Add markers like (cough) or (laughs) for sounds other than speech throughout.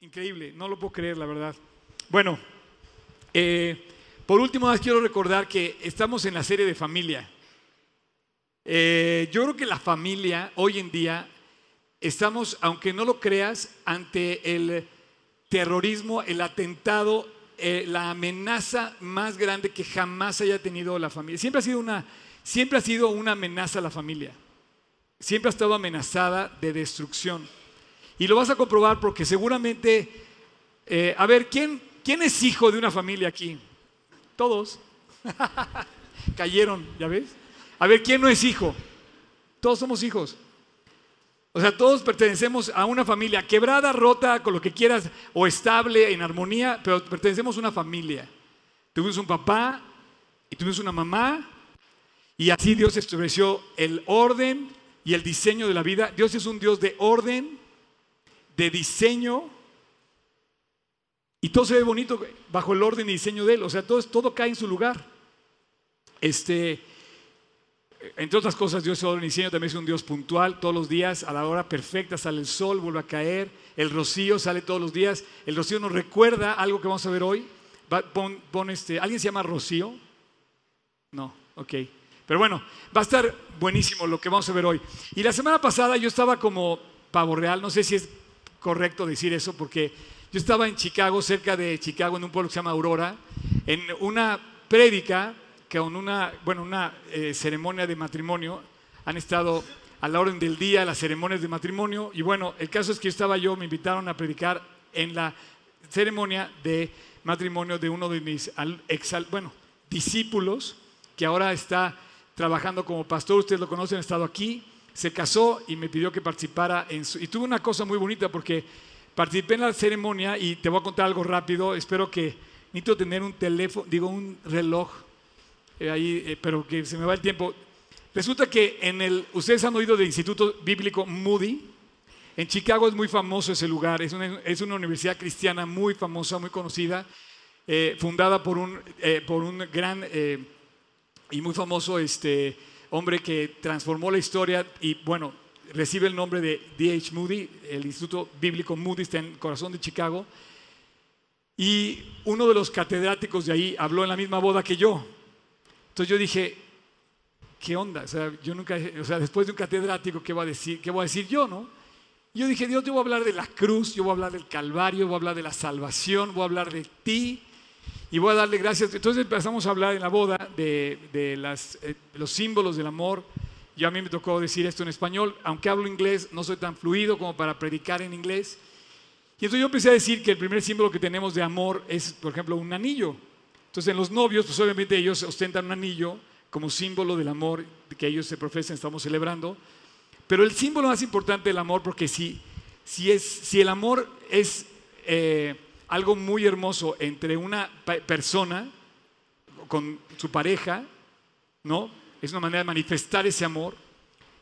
Increíble, no lo puedo creer, la verdad. Bueno, eh, por último, más quiero recordar que estamos en la serie de familia. Eh, yo creo que la familia hoy en día estamos, aunque no lo creas, ante el terrorismo, el atentado, eh, la amenaza más grande que jamás haya tenido la familia. Siempre ha sido una, siempre ha sido una amenaza a la familia. Siempre ha estado amenazada de destrucción. Y lo vas a comprobar porque seguramente, eh, a ver, ¿quién, ¿quién es hijo de una familia aquí? Todos. (laughs) Cayeron, ¿ya ves? A ver, ¿quién no es hijo? Todos somos hijos. O sea, todos pertenecemos a una familia, quebrada, rota, con lo que quieras, o estable, en armonía, pero pertenecemos a una familia. Tuvimos un papá y tuvimos una mamá, y así Dios estableció el orden y el diseño de la vida. Dios es un Dios de orden, de diseño y todo se ve bonito bajo el orden y diseño de él. O sea, todo, todo cae en su lugar. Este, entre otras cosas, Dios es orden y diseño también es un Dios puntual. Todos los días, a la hora perfecta, sale el sol, vuelve a caer. El rocío sale todos los días. El rocío nos recuerda algo que vamos a ver hoy. pon, este, ¿Alguien se llama Rocío? No, ok. Pero bueno, va a estar buenísimo lo que vamos a ver hoy. Y la semana pasada yo estaba como pavo real, no sé si es correcto decir eso porque yo estaba en Chicago, cerca de Chicago, en un pueblo que se llama Aurora, en una prédica, con una, bueno, una eh, ceremonia de matrimonio. Han estado a la orden del día las ceremonias de matrimonio. Y bueno, el caso es que yo estaba yo, me invitaron a predicar en la ceremonia de matrimonio de uno de mis bueno, discípulos, que ahora está trabajando como pastor. Ustedes lo conocen, ha estado aquí se casó y me pidió que participara en su... Y tuve una cosa muy bonita porque participé en la ceremonia y te voy a contar algo rápido. Espero que necesito tener un teléfono, digo un reloj eh, ahí, eh, pero que se me va el tiempo. Resulta que en el, ustedes han oído del Instituto Bíblico Moody. En Chicago es muy famoso ese lugar. Es una, es una universidad cristiana muy famosa, muy conocida, eh, fundada por un, por un gran y muy famoso este, hombre que transformó la historia y bueno, recibe el nombre de D.H. Moody, el Instituto Bíblico Moody está en el corazón de Chicago. Y uno de los catedráticos de ahí habló en la misma boda que yo. Entonces yo dije, ¿qué onda? O sea, yo nunca, o sea, después de un catedrático, ¿qué voy a decir, qué voy a decir yo, no? Yo dije, Dios, yo voy a hablar de la cruz, yo voy a hablar del Calvario, voy a hablar de la salvación, voy a hablar de ti, y voy a darle gracias. Entonces empezamos a hablar en la boda de, las, eh, los símbolos del amor. Yo a mí me tocó decir esto en español, aunque hablo inglés, no soy tan fluido como para predicar en inglés. Y entonces yo empecé a decir que el primer símbolo que tenemos de amor es, por ejemplo, un anillo. Entonces en los novios, pues obviamente ellos ostentan un anillo como símbolo del amor que ellos se profesan, estamos celebrando. Pero el símbolo más importante del amor, porque si, si, es, si el amor es... Eh, algo muy hermoso entre una persona con su pareja, ¿no? Es una manera de manifestar ese amor.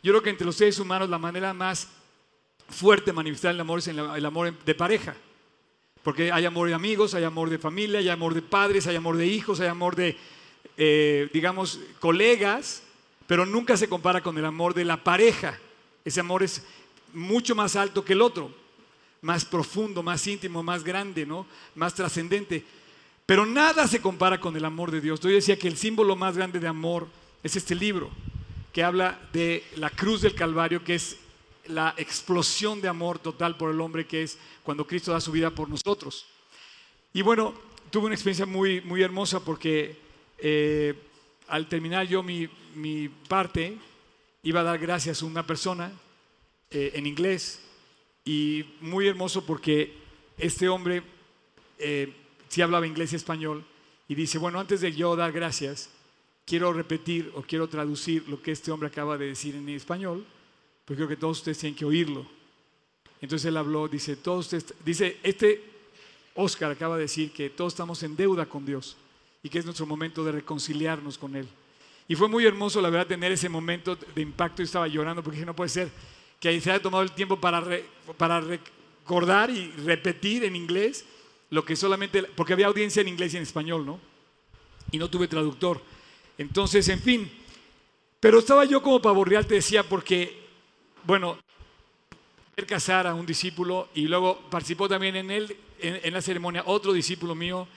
Yo creo que entre los seres humanos la manera más fuerte de manifestar el amor es el amor de pareja. Porque hay amor de amigos, hay amor de familia, hay amor de padres, hay amor de hijos, hay amor de, eh, digamos, colegas, pero nunca se compara con el amor de la pareja. Ese amor es mucho más alto que el otro más profundo, más íntimo, más grande, ¿no? Más trascendente. Pero nada se compara con el amor de Dios. Yo decía que el símbolo más grande de amor es este libro, que habla de la cruz del Calvario, que es la explosión de amor total por el hombre, que es cuando Cristo da su vida por nosotros. Y bueno, tuve una experiencia muy, muy hermosa porque eh, al terminar yo mi, parte, iba a dar gracias a una persona eh, en inglés y muy hermoso porque este hombre eh, sí hablaba inglés y español y dice, bueno, antes de yo dar gracias, quiero repetir o quiero traducir lo que este hombre acaba de decir en español, porque creo que todos ustedes tienen que oírlo. Entonces él habló, dice, todos ustedes, dice, este Oscar acaba de decir que todos estamos en deuda con Dios y que es nuestro momento de reconciliarnos con Él. Y fue muy hermoso, la verdad, tener ese momento de impacto. Yo estaba llorando porque dije, no puede ser que se haya tomado el tiempo para, para recordar y repetir en inglés lo que solamente, porque había audiencia en inglés y en español, ¿no? Y no tuve traductor. Entonces, en fin, pero estaba yo como real, te decía, porque, bueno, casar a un discípulo y luego participó también en, él, en, la ceremonia otro discípulo mío.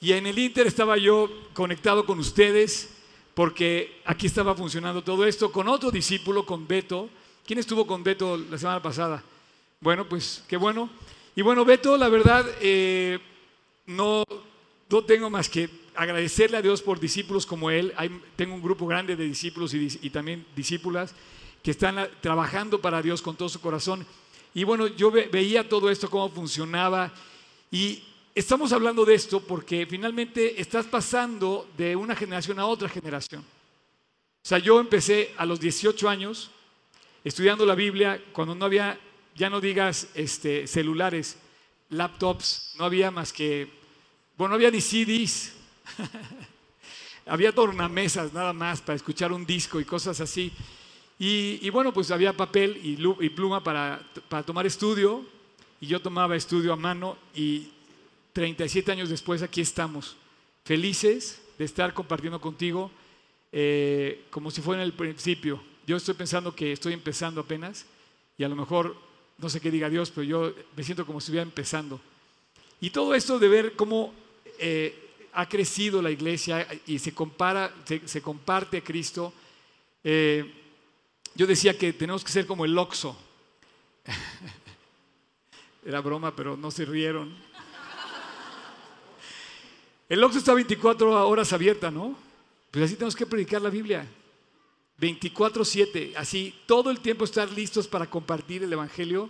Y en el Inter estaba yo conectado con ustedes porque aquí estaba funcionando todo esto con otro discípulo, con Beto. ¿Quién estuvo con Beto la semana pasada? Bueno, pues qué bueno. Y bueno, Beto, la verdad, eh, no, no tengo más que agradecerle a Dios por discípulos como él. tengo un grupo grande de discípulos y, también discípulas que están trabajando para Dios con todo su corazón. Y bueno, yo veía todo esto, cómo funcionaba. Y estamos hablando de esto porque finalmente estás pasando de una generación a otra generación. O sea, yo empecé a los 18 años estudiando la Biblia cuando no había, ya no digas este, celulares, laptops, no había más que, bueno, no había ni CDs, (laughs) había tornamesas nada más para escuchar un disco y cosas así. Y, bueno, pues había papel y, pluma para, para, tomar estudio, y yo tomaba estudio a mano, y 37 años después aquí estamos, felices de estar compartiendo contigo eh, como si fuera en el principio. Yo estoy pensando que estoy empezando apenas, y a lo mejor, no sé qué diga Dios, pero yo me siento como si estuviera empezando. Y todo esto de ver cómo eh, ha crecido la iglesia y se, compara, se, comparte a Cristo. Eh, yo decía que tenemos que ser como el Oxo. (laughs) Era broma, pero no se rieron. El Oxo está 24 horas abierta, ¿no? Pues así tenemos que predicar la Biblia. 24/7, así todo el tiempo estar listos para compartir el Evangelio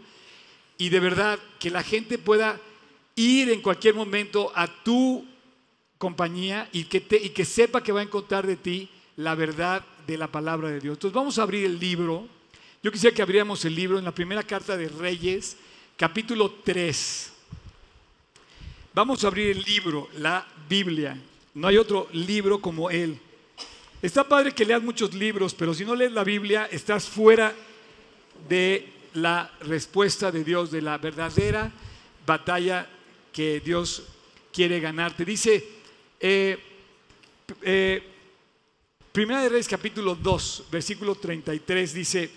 y de verdad que la gente pueda ir en cualquier momento a tu compañía y que, y que sepa que va a encontrar de ti la verdad de la palabra de Dios. Entonces vamos a abrir el libro. Yo quisiera que abriéramos el libro en la primera carta de Reyes, capítulo 3. Vamos a abrir el libro, la Biblia. No hay otro libro como él. Está padre que leas muchos libros, pero si no lees la Biblia, estás fuera de la respuesta de Dios, de la verdadera batalla que Dios quiere ganarte. Dice eh, eh, Primera de Reyes capítulo 2, versículo 33 dice,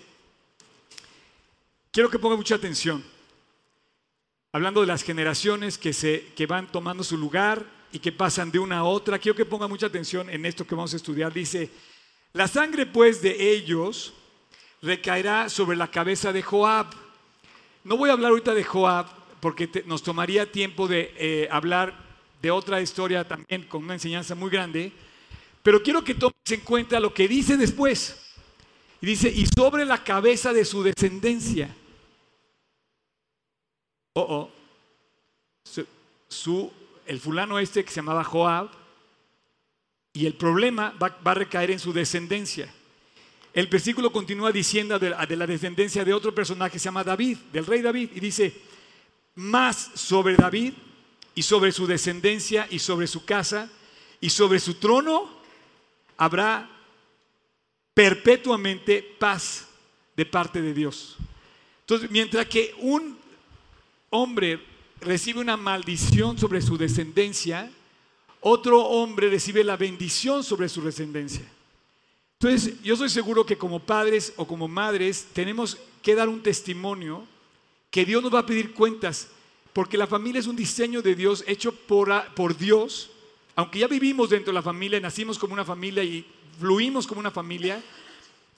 quiero que ponga mucha atención, hablando de las generaciones que, se, que van tomando su lugar y que pasan de una a otra, quiero que ponga mucha atención en esto que vamos a estudiar. Dice, la sangre pues de ellos recaerá sobre la cabeza de Joab. No voy a hablar ahorita de Joab porque nos tomaría tiempo de eh, hablar de otra historia también con una enseñanza muy grande, pero quiero que tomes en cuenta lo que dice después. Y dice, y sobre la cabeza de su descendencia. Oh, oh. Su, el fulano este que se llamaba Joab, y el problema va, a recaer en su descendencia. El versículo continúa diciendo de, de, la descendencia de otro personaje que se llama David, del rey David, y dice, más sobre David y sobre su descendencia y sobre su casa y sobre su trono habrá perpetuamente paz de parte de Dios. Entonces, mientras que un hombre recibe una maldición sobre su descendencia, otro hombre recibe la bendición sobre su descendencia. Entonces, yo soy seguro que como padres o como madres tenemos que dar un testimonio que Dios nos va a pedir cuentas porque la familia es un diseño de Dios hecho por, por Dios. Aunque ya vivimos dentro de la familia, nacimos como una familia y fluimos como una familia,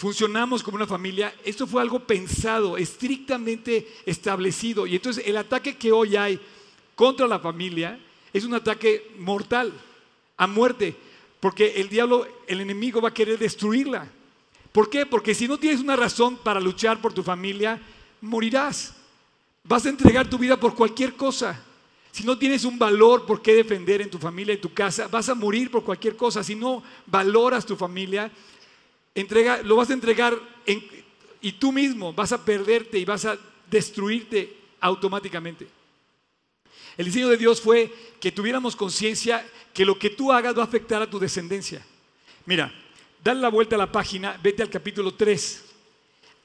funcionamos como una familia, esto fue algo pensado, estrictamente establecido. Y entonces el ataque que hoy hay contra la familia es un ataque mortal, a muerte, porque el diablo, el enemigo va a querer destruirla. ¿Por qué? Porque si no tienes una razón para luchar por tu familia, morirás. Vas a entregar tu vida por cualquier cosa. Si no tienes un valor por qué defender en tu familia, en tu casa, vas a morir por cualquier cosa. Si no valoras tu familia, entrega, lo vas a entregar y tú mismo vas a perderte y vas a destruirte automáticamente. El diseño de Dios fue que tuviéramos conciencia que lo que tú hagas va a afectar a tu descendencia. Mira, dale la vuelta a la página, vete al capítulo 3.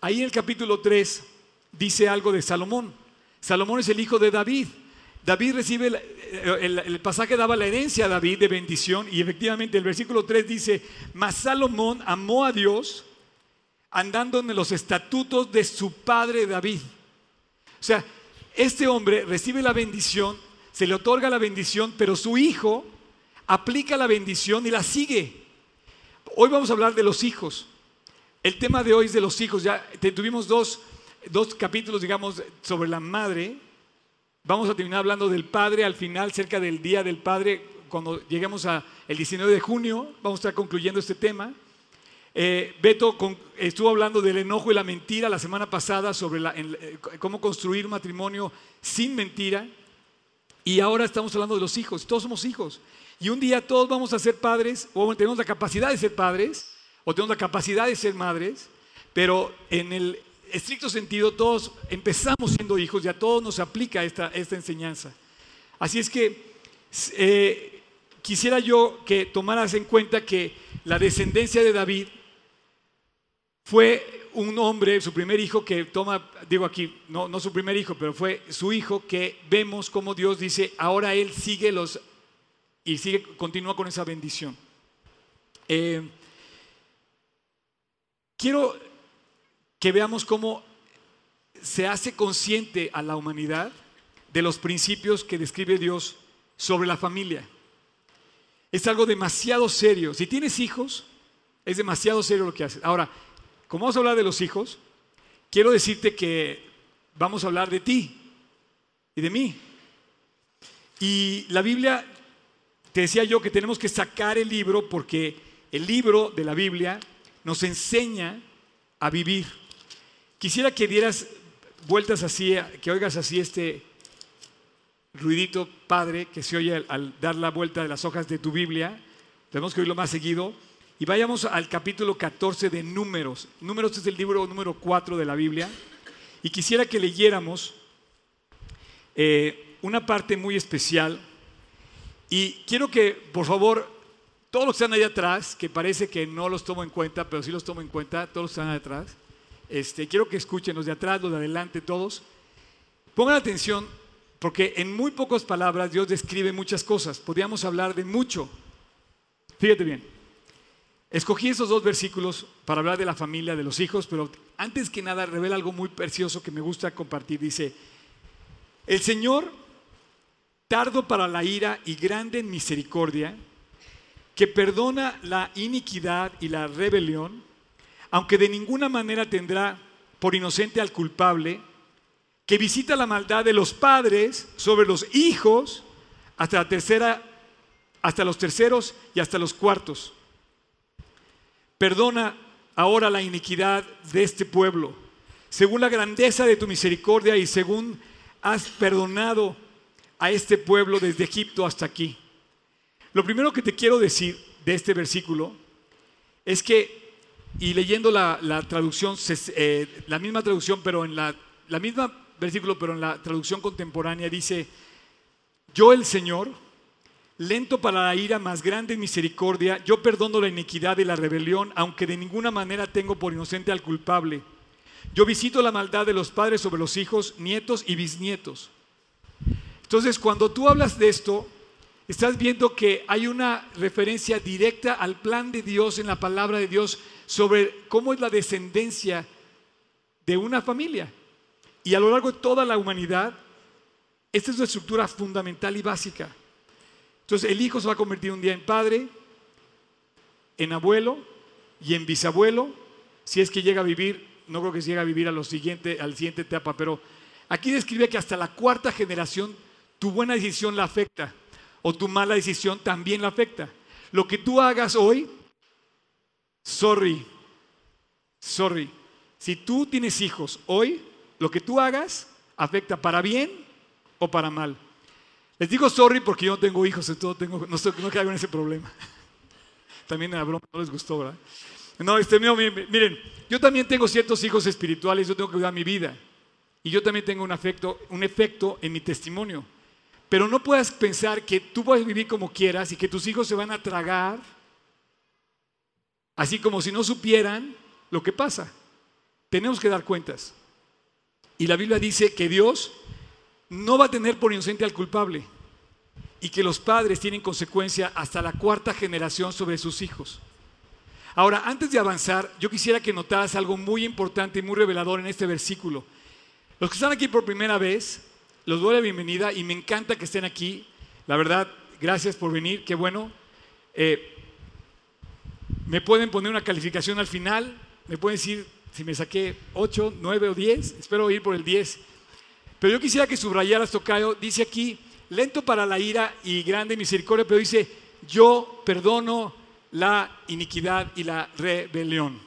Ahí en el capítulo 3 dice algo de Salomón. Salomón es el hijo de David. David recibe, el, pasaje daba la herencia a David de bendición y efectivamente el versículo 3 dice, mas Salomón amó a Dios andando en los estatutos de su padre David. sea, este hombre recibe la bendición, se le otorga la bendición, pero su hijo aplica la bendición y la sigue. Hoy vamos a hablar de los hijos. El tema de hoy es de los hijos. Ya tuvimos dos, dos capítulos, digamos, sobre la madre. Vamos a terminar hablando del padre al final, cerca del Día del Padre, cuando lleguemos al 19 de junio. Vamos a estar concluyendo este tema. Eh, Beto estuvo hablando del enojo y la mentira la semana pasada sobre eh, cómo construir un matrimonio sin mentira. Y ahora estamos hablando de los hijos. Todos somos hijos. Y un día todos vamos a ser padres, o tenemos la capacidad de ser padres, o tenemos la capacidad de ser madres, pero en el estricto sentido todos empezamos siendo hijos y a todos nos aplica esta, esta enseñanza. Así es que eh, quisiera yo que tomaras en cuenta que la descendencia de David fue un hombre, su primer hijo que toma, digo aquí, no, no su primer hijo, pero fue su hijo que vemos como Dios dice, ahora él sigue los y sigue, continúa con esa bendición. Eh, quiero que veamos cómo se hace consciente a la humanidad de los principios que describe Dios sobre la familia. Es algo demasiado serio. Si tienes hijos, es demasiado serio lo que haces. Ahora, como vamos a hablar de los hijos, quiero decirte que vamos a hablar de ti y de mí. Y la Biblia te decía yo que tenemos que sacar el libro porque el libro de la Biblia nos enseña a vivir. Quisiera que dieras vueltas así, que oigas así este ruidito padre que se oye al, dar la vuelta de las hojas de tu Biblia. Tenemos que oírlo más seguido. Y vayamos al capítulo 14 de Números. Números es el libro número 4 de la Biblia. Y quisiera que leyéramos eh, una parte muy especial y quiero que, por favor, todos los que están ahí atrás, que parece que no los tomo en cuenta, pero sí los tomo en cuenta, todos los que están ahí atrás, este, quiero que escuchen los de atrás, los de adelante, todos. Pongan atención, porque en muy pocas palabras Dios describe muchas cosas. Podríamos hablar de mucho. Fíjate bien. Escogí esos dos versículos para hablar de la familia, de los hijos, pero antes que nada revela algo muy precioso que me gusta compartir. Dice, el Señor tardo para la ira y grande en misericordia, que perdona la iniquidad y la rebelión, aunque de ninguna manera tendrá por inocente al culpable, que visita la maldad de los padres sobre los hijos hasta la tercera, hasta los terceros y hasta los cuartos. Perdona ahora la iniquidad de este pueblo, según la grandeza de tu misericordia y según has perdonado a este pueblo desde Egipto hasta aquí. Lo primero que te quiero decir de este versículo es que, y leyendo la, traducción, eh, la misma traducción, pero en la, la misma versículo, pero en la traducción contemporánea dice, yo el Señor, lento para la ira, más grande en misericordia, yo perdono la iniquidad y la rebelión, aunque de ninguna manera tengo por inocente al culpable. Yo visito la maldad de los padres sobre los hijos, nietos y bisnietos entonces, cuando tú hablas de esto, estás viendo que hay una referencia directa al plan de Dios en la palabra de Dios sobre cómo es la descendencia de una familia. Y a lo largo de toda la humanidad, esta es una estructura fundamental y básica. Entonces, el hijo se va a convertir un día en padre, en abuelo y en bisabuelo, si es que llega a vivir, no creo que llegue a vivir a lo siguiente, al siguiente etapa, pero aquí describe que hasta la cuarta generación tu buena decisión la afecta o tu mala decisión también la afecta. Lo que tú hagas hoy, sorry, sorry. Si tú tienes hijos hoy, lo que tú hagas afecta para bien o para mal. Les digo sorry porque yo no tengo hijos, entonces tengo, no, no caigo en ese problema. (laughs) También la broma no les gustó, ¿verdad? No, este, miren, yo también tengo ciertos hijos espirituales, yo tengo que cuidar mi vida. Y yo también tengo un, afecto, un efecto en mi testimonio. Pero no puedas pensar que tú puedes vivir como quieras y que tus hijos se van a tragar, así como si no supieran lo que pasa. Tenemos que dar cuentas. Y la Biblia dice que Dios no va a tener por inocente al culpable y que los padres tienen consecuencia hasta la cuarta generación sobre sus hijos. Ahora, antes de avanzar, yo quisiera que notaras algo muy importante y muy revelador en este versículo. Los que están aquí por primera vez, los doy la bienvenida y me encanta que estén aquí. La verdad, gracias por venir, qué bueno. Eh, me pueden poner una calificación al final, me pueden decir si me saqué 8, 9 o 10, espero ir por el 10. Pero yo quisiera que subrayaras, Tocayo, dice aquí, lento para la ira y grande misericordia, pero dice, yo perdono la iniquidad y la rebelión.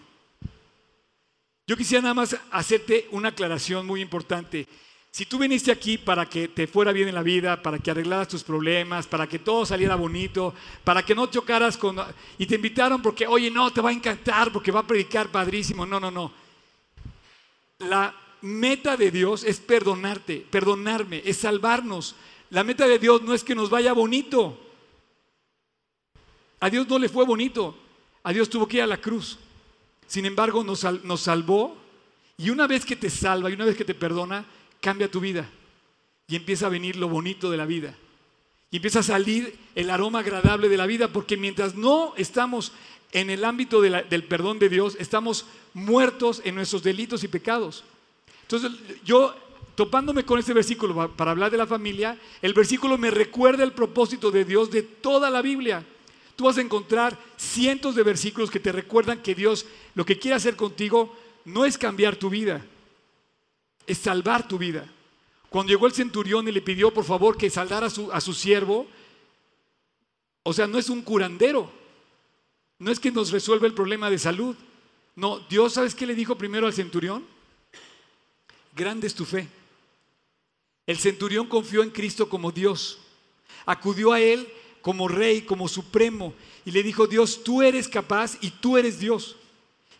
Yo quisiera nada más hacerte una aclaración muy importante. Si tú viniste aquí para que te fuera bien en la vida, para que arreglaras tus problemas, para que todo saliera bonito, para que no chocaras con... y te invitaron porque, oye, no, te va a encantar porque va a predicar padrísimo. No, no, no. La meta de Dios es perdonarte, perdonarme, es salvarnos. La meta de Dios no es que nos vaya bonito. A Dios no le fue bonito. A Dios tuvo que ir a la cruz. Sin embargo, nos, nos salvó. Y una vez que te salva y una vez que te perdona, cambia tu vida y empieza a venir lo bonito de la vida. Y empieza a salir el aroma agradable de la vida, porque mientras no estamos en el ámbito del perdón de Dios, estamos muertos en nuestros delitos y pecados. Entonces, yo topándome con este versículo para hablar de la familia, el versículo me recuerda el propósito de Dios de toda la Biblia. Tú vas a encontrar cientos de versículos que te recuerdan que Dios lo que quiere hacer contigo no es cambiar tu vida, es salvar tu vida. Cuando llegó el centurión y le pidió por favor que saldara a su, a su siervo, o sea, no es un curandero, no es que nos resuelva el problema de salud. No, Dios, ¿sabes qué le dijo primero al centurión? Grande es tu fe. El centurión confió en Cristo como Dios, acudió a Él como rey, como supremo, y le dijo, Dios, tú eres capaz y tú eres Dios.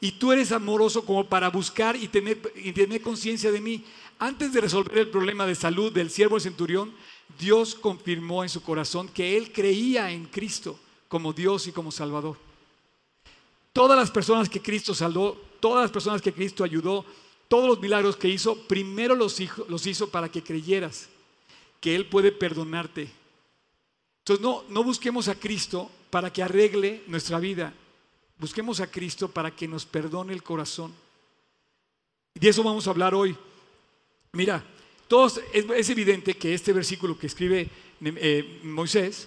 Y tú eres amoroso como para buscar y tener, y tener conciencia de mí. Antes de resolver el problema de salud del siervo centurión, Dios confirmó en su corazón que él creía en Cristo como Dios y como Salvador. Todas las personas que Cristo salvó, todas las personas que Cristo ayudó, todos los milagros que hizo, primero los, los hizo para que creyeras que Él puede perdonarte. Entonces no, no busquemos a Cristo para que arregle nuestra vida. Busquemos a Cristo para que nos perdone el corazón. Y de eso vamos a hablar hoy. Mira, todos, es, evidente que este versículo que escribe eh, Moisés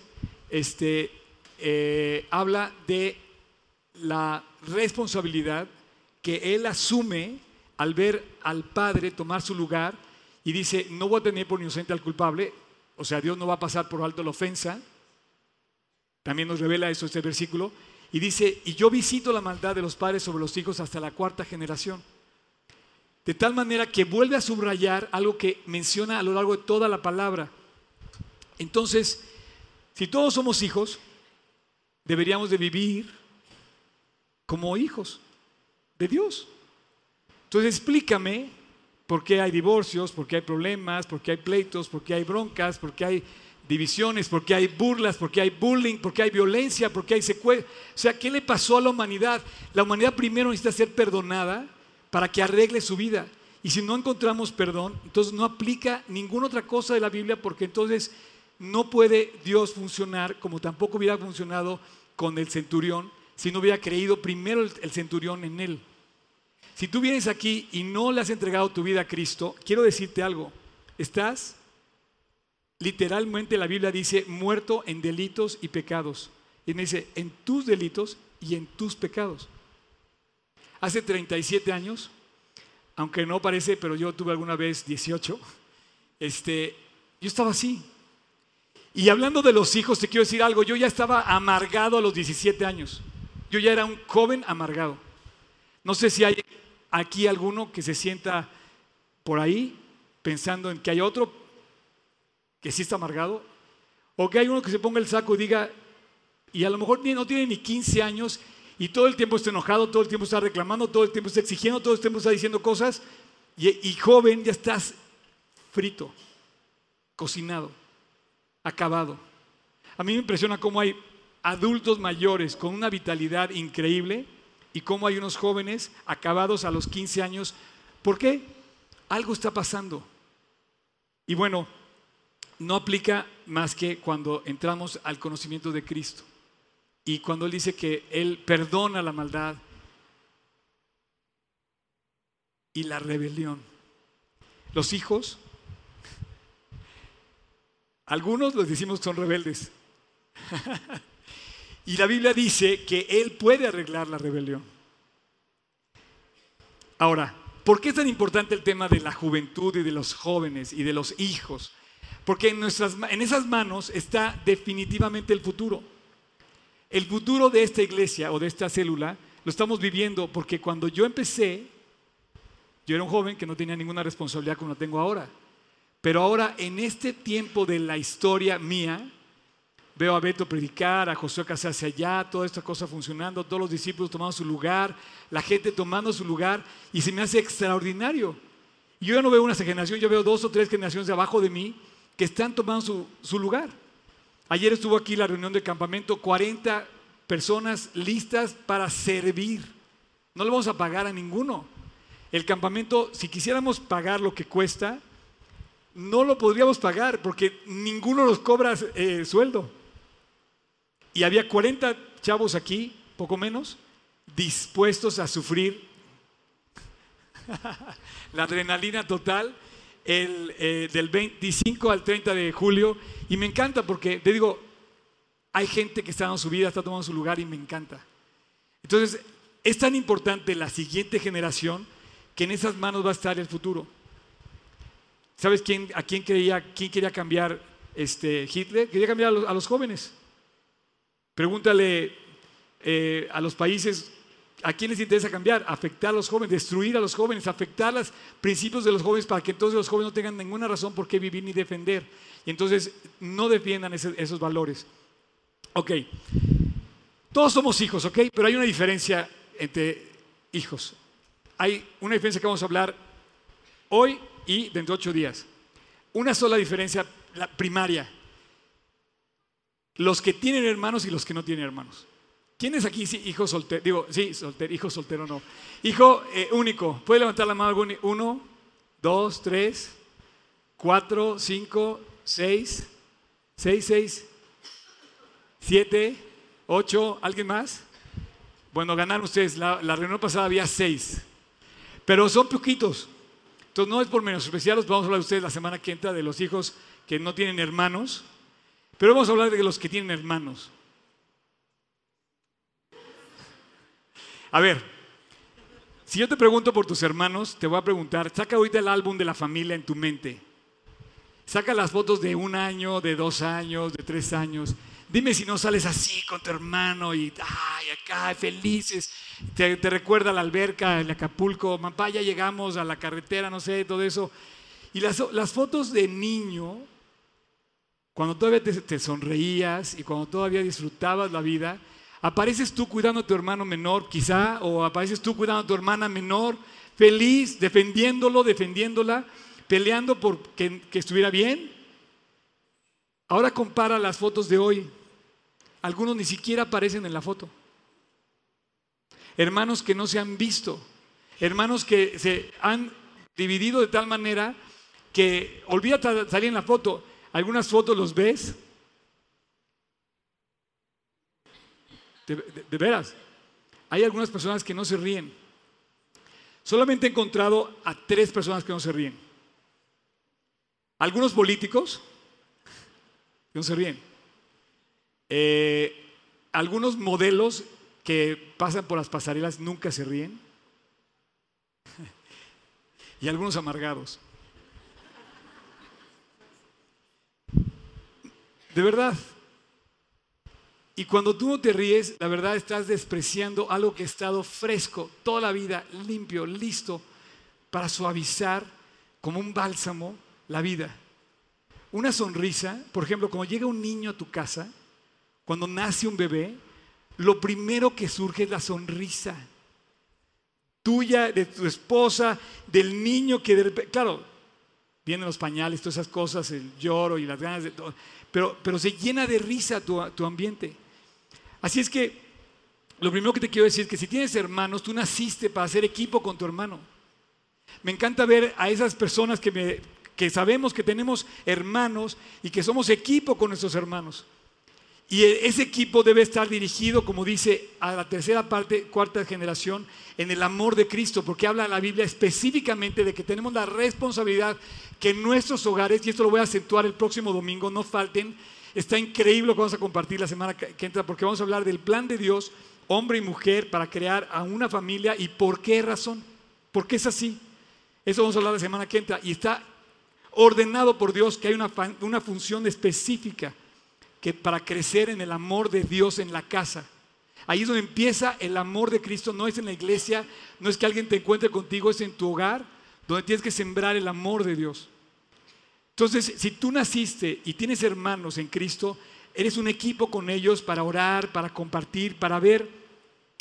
este, eh, habla de la responsabilidad que él asume al ver al Padre tomar su lugar y dice, no voy a tener por inocente al culpable, o sea, Dios no va a pasar por alto la ofensa. También nos revela eso este versículo. Y dice, y yo visito la maldad de los padres sobre los hijos hasta la cuarta generación. De tal manera que vuelve a subrayar algo que menciona a lo largo de toda la palabra. Entonces, si todos somos hijos, deberíamos de vivir como hijos de Dios. Entonces explícame por qué hay divorcios, por qué hay problemas, por qué hay pleitos, por qué hay broncas, por qué hay divisiones, porque hay burlas, porque hay bullying, porque hay violencia, porque hay secuestro. O sea, ¿qué le pasó a la humanidad? La humanidad primero necesita ser perdonada para que arregle su vida. Y si no encontramos perdón, entonces no aplica ninguna otra cosa de la Biblia porque entonces no puede Dios funcionar como tampoco hubiera funcionado con el centurión si no hubiera creído primero el, centurión en él. Si tú vienes aquí y no le has entregado tu vida a Cristo, quiero decirte algo, estás literalmente la Biblia dice muerto en delitos y pecados. Y me dice, en tus delitos y en tus pecados. Hace 37 años, aunque no parece, pero yo tuve alguna vez 18, este, yo estaba así. Y hablando de los hijos, te quiero decir algo, yo ya estaba amargado a los 17 años. Yo ya era un joven amargado. No sé si hay aquí alguno que se sienta por ahí pensando en que hay otro, que sí está amargado, o que hay uno que se ponga el saco y diga, y a lo mejor no tiene ni 15 años y todo el tiempo está enojado, todo el tiempo está reclamando, todo el tiempo está exigiendo, todo el tiempo está diciendo cosas, y, y joven ya estás frito, cocinado, acabado. A mí me impresiona cómo hay adultos mayores con una vitalidad increíble y cómo hay unos jóvenes acabados a los 15 años. ¿Por qué? Algo está pasando. Y bueno, no aplica más que cuando entramos al conocimiento de Cristo. Y cuando Él dice que Él perdona la maldad y la rebelión. los hijos, algunos los decimos son rebeldes. (laughs) y la Biblia dice que Él puede arreglar la rebelión. Ahora, ¿por qué es tan importante el tema de la juventud y de los jóvenes y de los hijos? Porque en, nuestras, en esas manos está definitivamente el futuro. El futuro de esta iglesia o de esta célula lo estamos viviendo porque cuando yo empecé, yo era un joven que no tenía ninguna responsabilidad como la tengo ahora. Pero ahora, en este tiempo de la historia mía, veo a Beto predicar, a Josué casarse allá, toda esta cosa funcionando, todos los discípulos tomando su lugar, la gente tomando su lugar, y se me hace extraordinario. Yo ya no veo una generación, yo veo dos o tres generaciones de abajo de mí que están tomando su, su lugar. Ayer estuvo aquí la reunión de campamento, 40 personas listas para servir. No le vamos a pagar a ninguno. El campamento, si quisiéramos pagar lo que cuesta, no lo podríamos pagar porque ninguno nos cobra eh, sueldo. Y había 40 chavos aquí, poco menos, dispuestos a sufrir (laughs) la adrenalina total el, eh, del 25 al 30 de julio. Y me encanta porque, te digo, hay gente que está dando su vida, está tomando su lugar y me encanta. Entonces, es tan importante la siguiente generación que en esas manos va a estar el futuro. ¿Sabes quién, a quién, quería, quién quería cambiar este, Hitler? Quería cambiar a los, jóvenes. Pregúntale eh, a los países ¿A quién les interesa cambiar? Afectar a los jóvenes, destruir a los jóvenes, afectar los principios de los jóvenes para que entonces los jóvenes no tengan ninguna razón por qué vivir ni defender. Y entonces no defiendan esos valores. Ok, todos somos hijos, ok, pero hay una diferencia entre hijos. Hay una diferencia que vamos a hablar hoy y dentro de ocho días. Una sola diferencia, la primaria. Los que tienen hermanos y los que no tienen hermanos. ¿Quién es aquí hijo soltero? Digo, sí, soltero, hijo soltero no. Hijo eh, único. ¿Puede levantar la mano Uno, dos, tres, cuatro, cinco, seis, seis, seis, siete, ocho. ¿Alguien más? Bueno, ganaron ustedes. La, la reunión pasada había seis. Pero son poquitos. Entonces no es por menos especial, vamos a hablar de ustedes la semana que entra de los hijos que no tienen hermanos. Pero vamos a hablar de los que tienen hermanos. A ver, si yo te pregunto por tus hermanos, te voy a preguntar, saca ahorita el álbum de la familia en tu mente. Saca las fotos de un año, de dos años, de tres años. Dime si no sales así con tu hermano y, ay, acá, felices. Te, recuerda la alberca en Acapulco, mamá, ya llegamos a la carretera, no sé, todo eso. Y las, fotos de niño, cuando todavía te sonreías y cuando todavía disfrutabas la vida, Apareces tú cuidando a tu hermano menor, quizá, o apareces tú cuidando a tu hermana menor, feliz, defendiéndolo, defendiéndola, peleando por que, estuviera bien. Ahora compara las fotos de hoy. Algunos ni siquiera aparecen en la foto. Hermanos que no se han visto. Hermanos que se han dividido de tal manera que olvídate salir en la foto. Algunas fotos los ves De, veras. Hay algunas personas que no se ríen. Solamente he encontrado a tres personas que no se ríen. Algunos políticos que no se ríen. Eh, algunos modelos que pasan por las pasarelas nunca se ríen. (laughs) y algunos amargados. De verdad, y cuando tú no te ríes, la verdad estás despreciando algo que ha estado fresco toda la vida, limpio, listo para suavizar como un bálsamo la vida. Una sonrisa, por ejemplo, cuando llega un niño a tu casa, cuando nace un bebé, lo primero que surge es la sonrisa tuya, de tu esposa, del niño que de repente, claro, vienen los pañales, todas esas cosas, el lloro y las ganas de todo, pero, pero se llena de risa tu, tu ambiente. Así es que lo primero que te quiero decir es que si tienes hermanos, tú naciste para hacer equipo con tu hermano. Me encanta ver a esas personas que, sabemos que tenemos hermanos y que somos equipo con nuestros hermanos. Y e, ese equipo debe estar dirigido, como dice, a la tercera parte, cuarta generación, en el amor de Cristo, porque habla la Biblia específicamente de que tenemos la responsabilidad que nuestros hogares, y esto lo voy a acentuar el próximo domingo, no falten, está increíble lo que vamos a compartir la semana que entra, porque vamos a hablar del plan de Dios, hombre y mujer, para crear a una familia y por qué razón, por qué es así. Eso vamos a hablar la semana que entra, y está ordenado por Dios que hay una, una función específica que para crecer en el amor de Dios en la casa. Ahí es donde empieza el amor de Cristo, no es en la iglesia, no es que alguien te encuentre contigo, es en tu hogar, donde tienes que sembrar el amor de Dios. Entonces, si tú naciste y tienes hermanos en Cristo, eres un equipo con ellos para orar, para compartir, para ver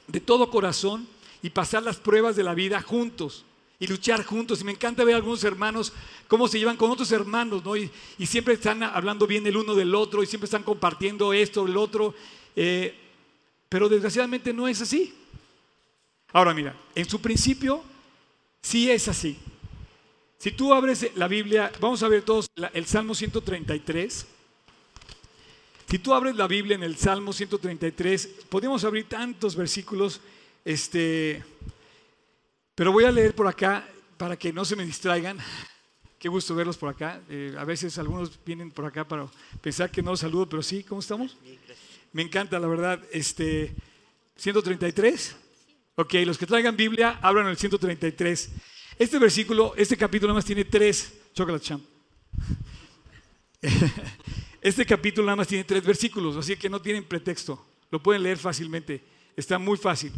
de todo corazón y pasar las pruebas de la vida juntos y luchar juntos. Y me encanta ver a algunos hermanos cómo se llevan con otros hermanos, ¿no? Y, siempre están hablando bien el uno del otro y siempre están compartiendo esto, el otro. Eh, pero desgraciadamente no es así. Ahora mira, en su principio sí es así. Si tú abres la Biblia, vamos a ver todos el Salmo 133. Si tú abres la Biblia en el Salmo 133, podemos abrir tantos versículos, este, pero voy a leer por acá para que no se me distraigan. Qué gusto verlos por acá. Eh, a veces algunos vienen por acá para pensar que no los saludo, pero sí, ¿cómo estamos? Me encanta, la verdad. Este, 133. Ok, los que traigan Biblia, abran el 133. Este versículo, este capítulo nada más tiene tres. Chocolate champ. (laughs) Este capítulo nada más tiene tres versículos, así que no tienen pretexto. Lo pueden leer fácilmente. Está muy fácil.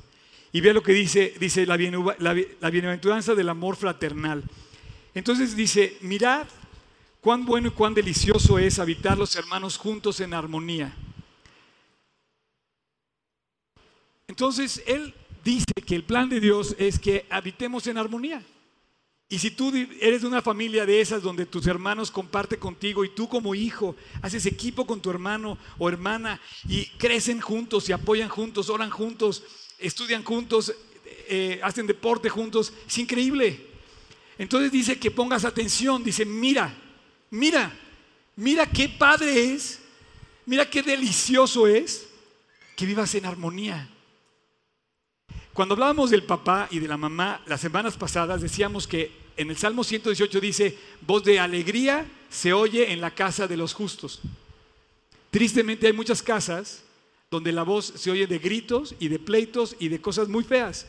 Y vea lo que dice, dice la, bienaventuranza del amor fraternal. Entonces dice, mirad cuán bueno y cuán delicioso es habitar los hermanos juntos en armonía. Entonces él dice que el plan de Dios es que habitemos en armonía. Y si tú eres de una familia de esas donde tus hermanos comparten contigo y tú como hijo haces equipo con tu hermano o hermana y crecen juntos y apoyan juntos, oran juntos, estudian juntos, eh, hacen deporte juntos, es increíble. Entonces dice que pongas atención, dice, mira, mira, mira qué padre es, mira qué delicioso es que vivas en armonía. Cuando hablábamos del papá y de la mamá las semanas pasadas, decíamos que en el Salmo 118 dice, voz de alegría se oye en la casa de los justos. Tristemente hay muchas casas donde la voz se oye de gritos y de pleitos y de cosas muy feas.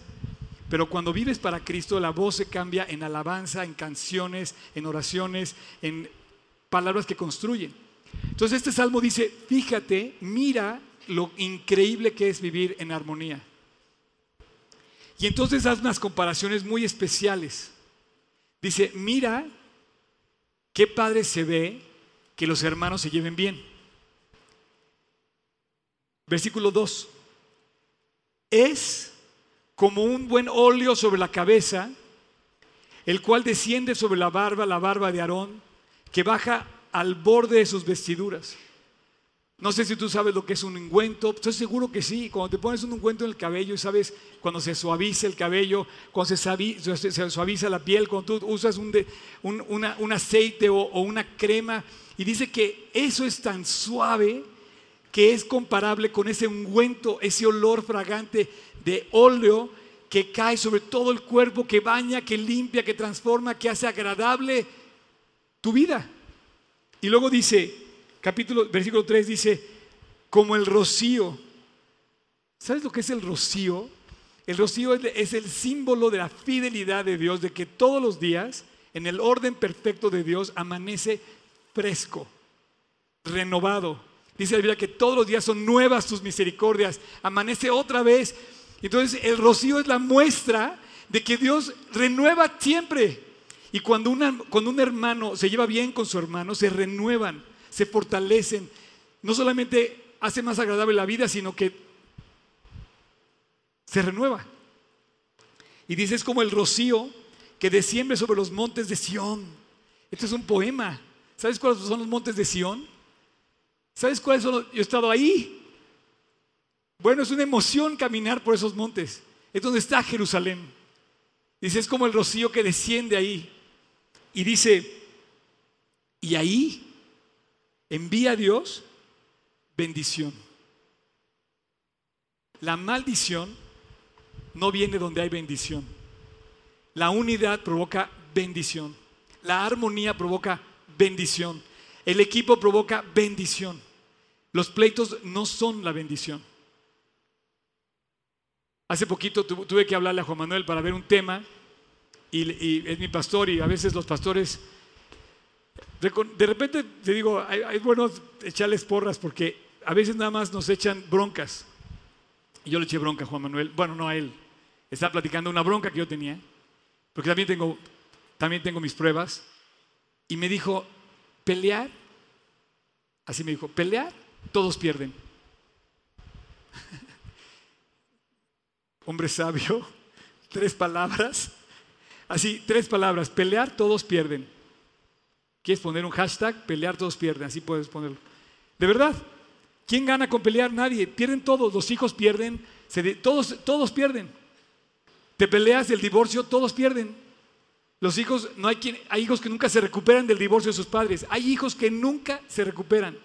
Pero cuando vives para Cristo, la voz se cambia en alabanza, en canciones, en oraciones, en palabras que construyen. Entonces este salmo dice, fíjate, mira lo increíble que es vivir en armonía. Y entonces haz unas comparaciones muy especiales. Dice, mira qué padre se ve que los hermanos se lleven bien. Versículo 2. Es como un buen óleo sobre la cabeza, el cual desciende sobre la barba, la barba de Aarón, que baja al borde de sus vestiduras. No sé si tú sabes lo que es un ungüento, estoy seguro que sí. Cuando te pones un ungüento en el cabello y sabes cuando se suaviza el cabello, cuando se suaviza, la piel, cuando tú usas un, un, aceite o, o una crema, y dice que eso es tan suave que es comparable con ese ungüento, ese olor fragante de óleo que cae sobre todo el cuerpo, que baña, que limpia, que transforma, que hace agradable tu vida. Y luego dice, capítulo, versículo 3 dice, como el rocío. ¿Sabes lo que es el rocío? El rocío es el símbolo de la fidelidad de Dios, de que todos los días, en el orden perfecto de Dios, amanece fresco, renovado Dice la Biblia que todos los días son nuevas tus misericordias. Amanece otra vez. Entonces el rocío es la muestra de que Dios renueva siempre. Y cuando, cuando un hermano se lleva bien con su hermano, se renuevan, se fortalecen. No solamente hace más agradable la vida, sino que se renueva. Y dice, es como el rocío que desciende sobre los montes de Sión. Esto es un poema. ¿Sabes cuáles son los montes de Sión? ¿Sabes cuáles son? Yo he estado ahí. Bueno, es una emoción caminar por esos montes. Es donde está Jerusalén. Dice, es como el rocío que desciende ahí. Y dice, y ahí envía a Dios bendición. la maldición no viene donde hay bendición. La unidad provoca bendición. La armonía provoca bendición. El equipo provoca bendición. Los pleitos no son la bendición. Hace poquito tuve que hablarle a Juan Manuel para ver un tema y, es mi pastor y a veces los pastores, de repente te digo, hay, bueno echarles porras porque a veces nada más nos echan broncas. Y yo le eché bronca a Juan Manuel, bueno, no a él, estaba platicando una bronca que yo tenía, porque también tengo, también tengo mis pruebas, y me dijo, pelear, así me dijo, pelear, todos pierden. (laughs) Hombre sabio, (laughs) tres palabras, así, tres palabras, pelear, todos pierden. ¿Quieres poner un hashtag? Pelear, todos pierden, así puedes ponerlo. De verdad, ¿quién gana con pelear? Nadie, pierden todos, los hijos pierden, todos, todos pierden. Te peleas del divorcio, todos pierden. Los hijos, no hay quien, hay hijos que nunca se recuperan del divorcio de sus padres. Hay hijos que nunca se recuperan.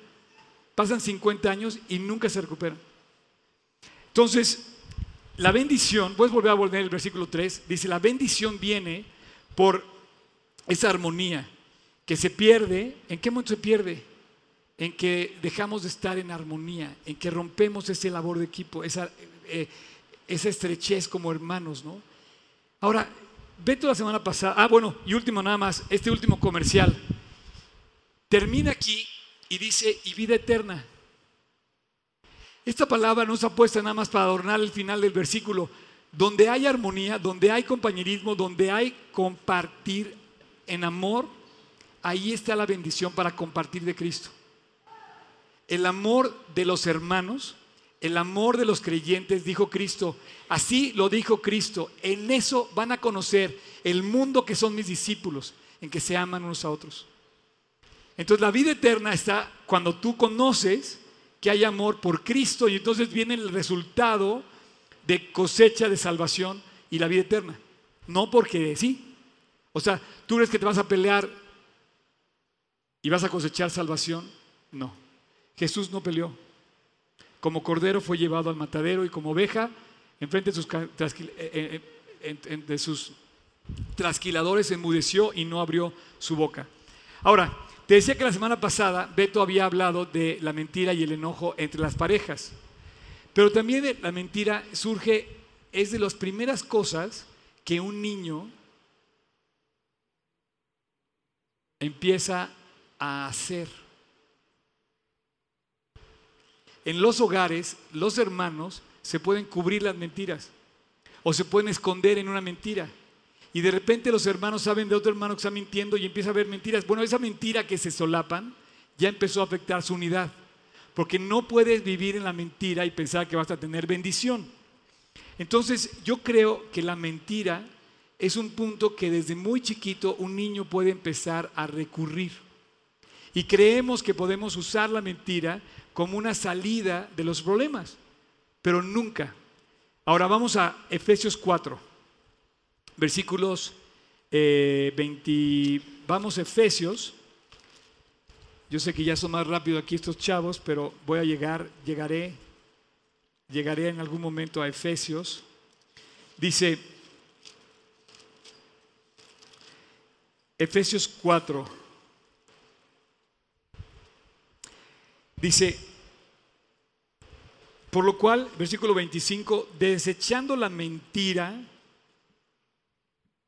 Pasan 50 años y nunca se recuperan. Entonces, la bendición, puedes volver a volver el versículo 3, dice, la bendición viene por esa armonía que se pierde. ¿En qué momento se pierde? En que dejamos de estar en armonía, en que rompemos ese labor de equipo, esa, eh, esa estrechez como hermanos, ¿no? Ahora, Beto la semana pasada, ah, bueno, y último nada más, este último comercial, termina aquí y dice, y vida eterna. Esta palabra no está puesta nada más para adornar el final del versículo. Donde hay armonía, donde hay compañerismo, donde hay compartir en amor, ahí está la bendición para compartir de Cristo. El amor de los hermanos el amor de los creyentes, dijo Cristo. Así lo dijo Cristo. En eso van a conocer el mundo que son mis discípulos, en que se aman unos a otros. Entonces la vida eterna está cuando tú conoces que hay amor por Cristo y entonces viene el resultado de cosecha de salvación y la vida eterna. No porque sí. O sea, ¿tú crees que te vas a pelear y vas a cosechar salvación? No. Jesús no peleó. Como cordero fue llevado al matadero y como oveja, enfrente de sus, eh, eh, de sus trasquiladores enmudeció y no abrió su boca. Ahora, te decía que la semana pasada Beto había hablado de la mentira y el enojo entre las parejas. Pero también la mentira surge, es de las primeras cosas que un niño empieza a hacer. En los hogares, los hermanos se pueden cubrir las mentiras o se pueden esconder en una mentira. Y de repente los hermanos saben de otro hermano que está mintiendo y empieza a haber mentiras. Bueno, esa mentira que se solapan ya empezó a afectar su unidad. Porque no puedes vivir en la mentira y pensar que vas a tener bendición. Entonces, yo creo que la mentira es un punto que desde muy chiquito un niño puede empezar a recurrir. Y creemos que podemos usar la mentira como una salida de los problemas, pero nunca. Ahora vamos a Efesios 4, versículos 20, eh, vamos a Efesios. Yo sé que ya son más rápido aquí estos chavos, pero voy a llegar, llegaré, llegaré en algún momento a Efesios. Dice, Efesios 4, dice, por lo cual, versículo 25, desechando la mentira,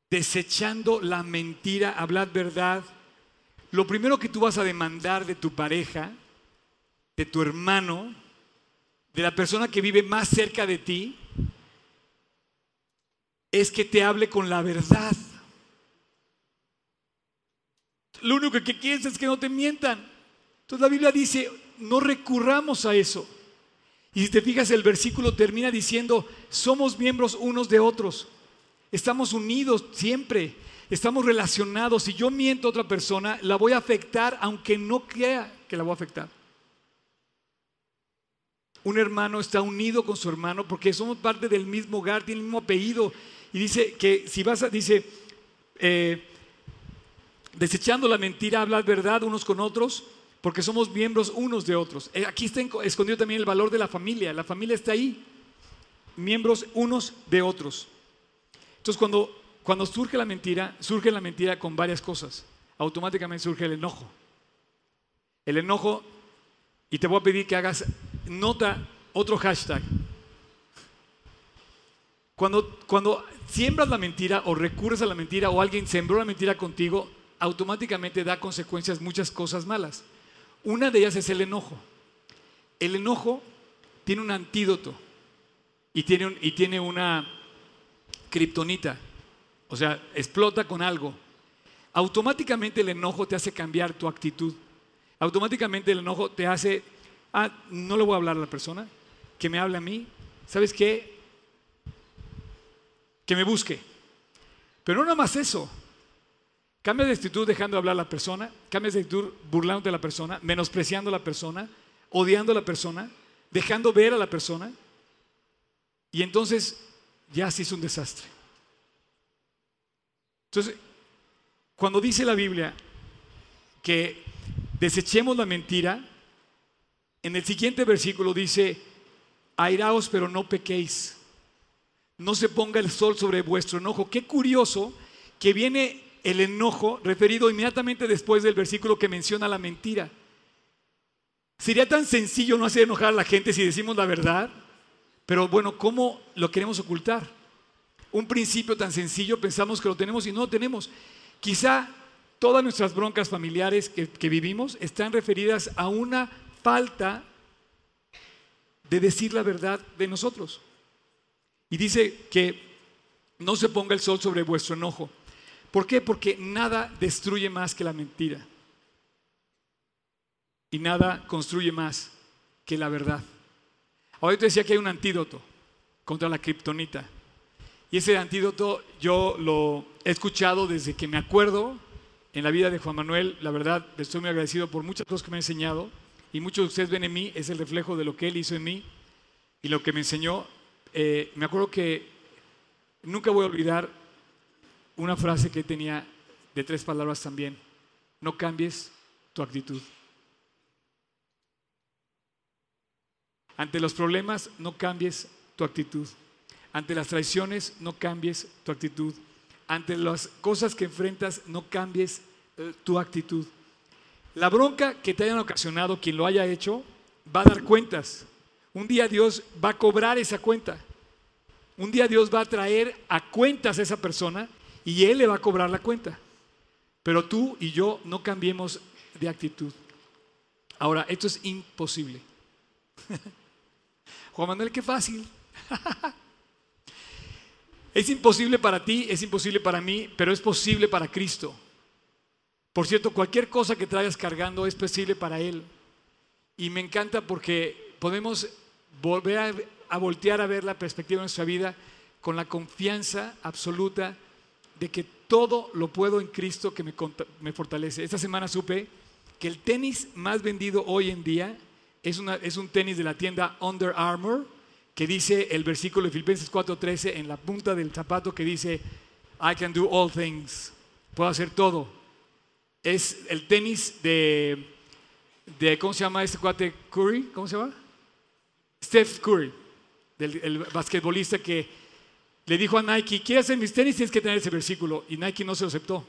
desechando la mentira, hablad verdad. Lo primero que tú vas a demandar de tu pareja, de tu hermano, de la persona que vive más cerca de ti, es que te hable con la verdad. Lo único que quieres es que no te mientan. Entonces la Biblia dice, no recurramos a eso. Y si te fijas, el versículo termina diciendo, somos miembros unos de otros. Estamos unidos siempre. Estamos relacionados. Si yo miento a otra persona, la voy a afectar aunque no crea que la voy a afectar. Un hermano está unido con su hermano porque somos parte del mismo hogar, tiene el mismo apellido. Y dice que si vas a, dice, eh, desechando la mentira, hablar verdad unos con otros porque somos miembros unos de otros. Eh, aquí está escondido también el valor de la familia. La familia está ahí. miembros unos de otros. Entonces cuando, cuando surge la mentira, surge la mentira con varias cosas. Automáticamente surge el enojo. El enojo, y te voy a pedir que hagas nota otro hashtag. Cuando, cuando siembras la mentira o recurres a la mentira o alguien sembró la mentira contigo, automáticamente da consecuencias muchas cosas malas. Una de ellas es el enojo. El enojo tiene un antídoto y tiene, una kriptonita, o sea, explota con algo. Automáticamente el enojo te hace cambiar tu actitud. Automáticamente el enojo te hace, ah, no le voy a hablar a la persona, que me hable a mí. ¿Sabes qué? Que me busque. Pero no nada más eso. Cambia de actitud dejando de hablar a la persona, cambia de actitud burlándote de la persona, menospreciando a la persona, odiando a la persona, dejando ver a la persona. Y entonces ya se hizo un desastre. Entonces, cuando dice la Biblia que desechemos la mentira, en el siguiente versículo dice, airaos pero no pequéis, no se ponga el sol sobre vuestro enojo. Qué curioso que viene el enojo referido inmediatamente después del versículo que menciona la mentira. Sería tan sencillo no hacer enojar a la gente si decimos la verdad, pero bueno, ¿cómo lo queremos ocultar? Un principio tan sencillo pensamos que lo tenemos y no lo tenemos. Quizá todas nuestras broncas familiares que, que vivimos están referidas a una falta de decir la verdad de nosotros. Y dice que no se ponga el sol sobre vuestro enojo. ¿Por qué? Porque nada destruye más que la mentira y nada construye más que la verdad. Ahora te decía que hay un antídoto contra la kriptonita. Y ese antídoto yo lo he escuchado desde que me acuerdo en la vida de Juan Manuel. La verdad, estoy muy agradecido por muchas cosas que me ha enseñado. Y muchos de ustedes ven en mí, es el reflejo de lo que él hizo en mí y lo que me enseñó. Eh, me acuerdo que nunca voy a olvidar una frase que tenía de tres palabras también. No cambies tu actitud. Ante los problemas, no cambies tu actitud. Ante las traiciones, no cambies tu actitud. Ante las cosas que enfrentas, no cambies eh, tu actitud. La bronca que te hayan ocasionado, quien lo haya hecho, va a dar cuentas. Un día Dios va a cobrar esa cuenta. Un día Dios va a traer a cuentas a esa persona y Él le va a cobrar la cuenta. Pero tú y yo no cambiemos de actitud. Ahora, esto es imposible. (laughs) Juan Manuel, qué fácil. (laughs) es imposible para ti, es imposible para mí, pero es posible para Cristo. Por cierto, cualquier cosa que traigas cargando es posible para Él. Y me encanta porque podemos volver a, voltear a ver la perspectiva de nuestra vida con la confianza absoluta de que todo lo puedo en Cristo que me, fortalece. Esta semana supe que el tenis más vendido hoy en día es, un tenis de la tienda Under Armour que dice el versículo de Filipenses 4:13 en la punta del zapato que dice, I can do all things, puedo hacer todo. Es el tenis de, de ¿cómo se llama este cuate? Curry, ¿cómo se llama? Steph Curry, del, el basquetbolista que le dijo a Nike, ¿quieres hacer mis tenis? Tienes que tener ese versículo. Y Nike no se lo aceptó.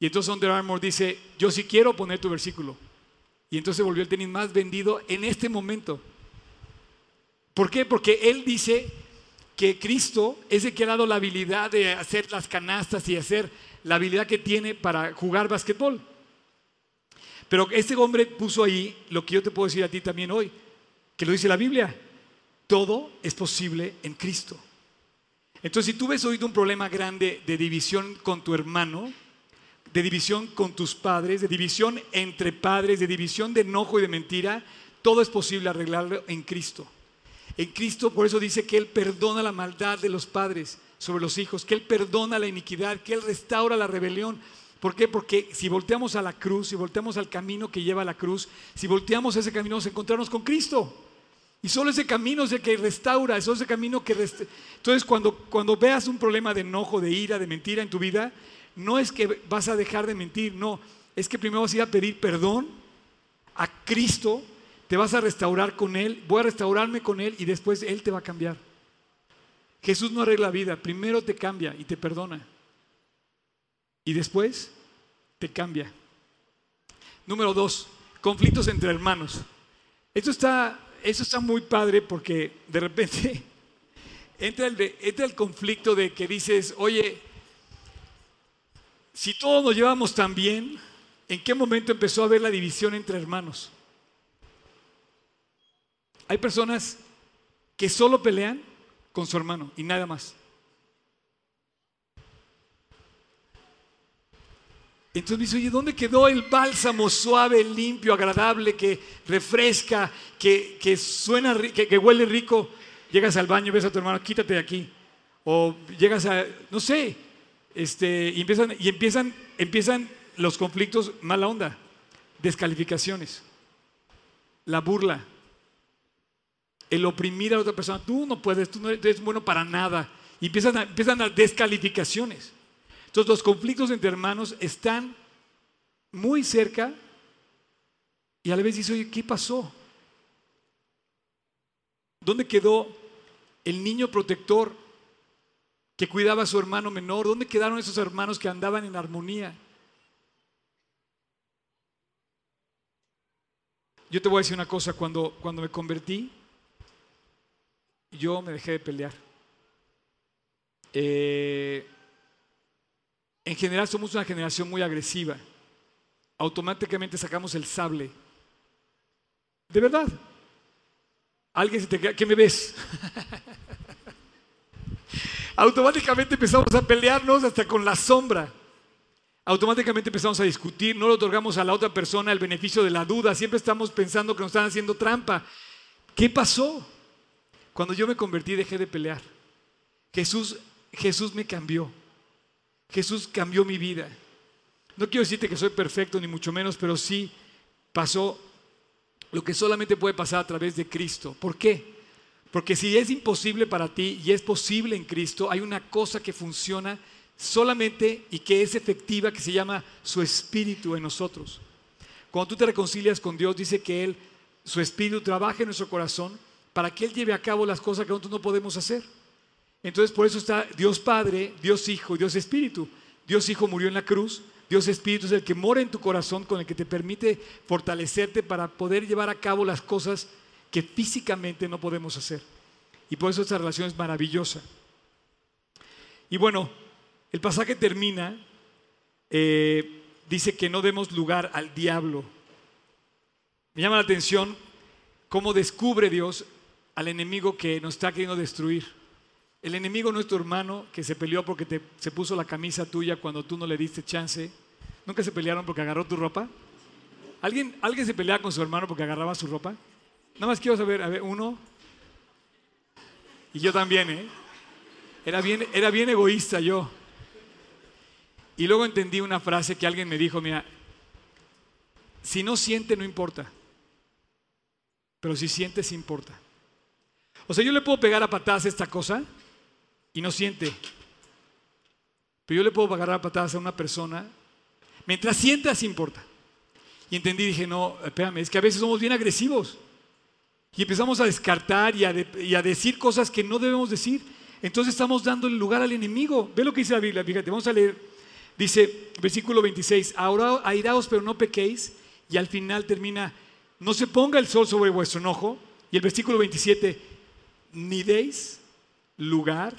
Y entonces Under Armour dice, yo sí quiero poner tu versículo. Y entonces volvió el tenis más vendido en este momento. ¿Por qué? Porque él dice que Cristo es el que ha dado la habilidad de hacer las canastas y hacer la habilidad que tiene para jugar basquetbol. Pero este hombre puso ahí lo que yo te puedo decir a ti también hoy, que lo dice la Biblia. Todo es posible en Cristo. Entonces, si tú ves hoy un problema grande de división con tu hermano, de división con tus padres, de división entre padres, de división de enojo y de mentira, todo es posible arreglarlo en Cristo. En Cristo por eso dice que Él perdona la maldad de los padres sobre los hijos, que Él perdona la iniquidad, que Él restaura la rebelión. ¿Por qué? Porque si volteamos a la cruz, si volteamos al camino que lleva a la cruz, si volteamos ese camino, nos encontramos con Cristo. Y solo ese camino es el que restaura, es ese camino que... Entonces cuando, cuando veas un problema de enojo, de ira, de mentira en tu vida, no es que vas a dejar de mentir, no, es que primero vas a ir a pedir perdón a Cristo, te vas a restaurar con Él, voy a restaurarme con Él y después Él te va a cambiar. Jesús no arregla vida, primero te cambia y te perdona. Y después te cambia. Número dos, conflictos entre hermanos. Esto está, eso está muy padre porque de repente (laughs) entra el, entra el conflicto de que dices, oye, si todos nos llevamos tan bien, ¿en qué momento empezó a haber la división entre hermanos? Hay personas que solo pelean con su hermano y nada más. Entonces me dice, oye, ¿dónde quedó el bálsamo suave, limpio, agradable, que refresca, que, suena, que, que huele rico? Llegas al baño, ves a tu hermano, quítate de aquí. O llegas a, no sé, este, y empiezan, y empiezan, empiezan los conflictos mala onda, descalificaciones, la burla, el oprimir a otra persona. Tú no puedes, tú no eres bueno para nada. Y empiezan a, empiezan a descalificaciones. Entonces los conflictos entre hermanos están muy cerca y a la vez dice, oye, ¿qué pasó? ¿Dónde quedó el niño protector que cuidaba a su hermano menor? ¿Dónde quedaron esos hermanos que andaban en armonía? Yo te voy a decir una cosa, cuando, cuando me convertí, yo me dejé de pelear. Eh, en general somos una generación muy agresiva. Automáticamente sacamos el sable. De verdad. Alguien se te queda, ¿qué me ves? (laughs) Automáticamente empezamos a pelearnos hasta con la sombra. Automáticamente empezamos a discutir, no le otorgamos a la otra persona el beneficio de la duda, siempre estamos pensando que nos están haciendo trampa. ¿Qué pasó? Cuando yo me convertí dejé de pelear. Jesús, Jesús me cambió. Jesús cambió mi vida. No quiero decirte que soy perfecto, ni mucho menos, pero sí pasó lo que solamente puede pasar a través de Cristo. ¿Por qué? Porque si es imposible para ti y es posible en Cristo, hay una cosa que funciona solamente y que es efectiva, que se llama su espíritu en nosotros. Cuando tú te reconcilias con Dios, dice que Él, su espíritu trabaja en nuestro corazón para que Él lleve a cabo las cosas que nosotros no podemos hacer. Entonces por eso está Dios Padre, Dios Hijo, Dios Espíritu. Dios Hijo murió en la cruz, Dios Espíritu es el que mora en tu corazón, con el que te permite fortalecerte para poder llevar a cabo las cosas que físicamente no podemos hacer. Y por eso esta relación es maravillosa. Y bueno, el pasaje termina, eh, dice que no demos lugar al diablo. Me llama la atención cómo descubre Dios al enemigo que nos está queriendo destruir. El enemigo no es tu hermano que se peleó porque te, se puso la camisa tuya cuando tú no le diste chance. ¿Nunca se pelearon porque agarró tu ropa? ¿Alguien, ¿Alguien se peleaba con su hermano porque agarraba su ropa? Nada más quiero saber, a ver, uno. Y yo también, ¿eh? Era bien, era bien egoísta yo. Y luego entendí una frase que alguien me dijo, mira, si no siente no importa, pero si sientes importa. O sea, yo le puedo pegar a patadas esta cosa y no siente. Pero yo le puedo agarrar patadas a una persona. Mientras sientas, importa. Y entendí, dije, no, espérame, es que a veces somos bien agresivos. Y empezamos a descartar y a, y a decir cosas que no debemos decir. Entonces estamos dando el lugar al enemigo. Ve lo que dice la Biblia, fíjate, vamos a leer. Dice, versículo 26, ahora airaos pero no pequéis. Y al final termina, no se ponga el sol sobre vuestro enojo. Y el versículo 27, ni deis lugar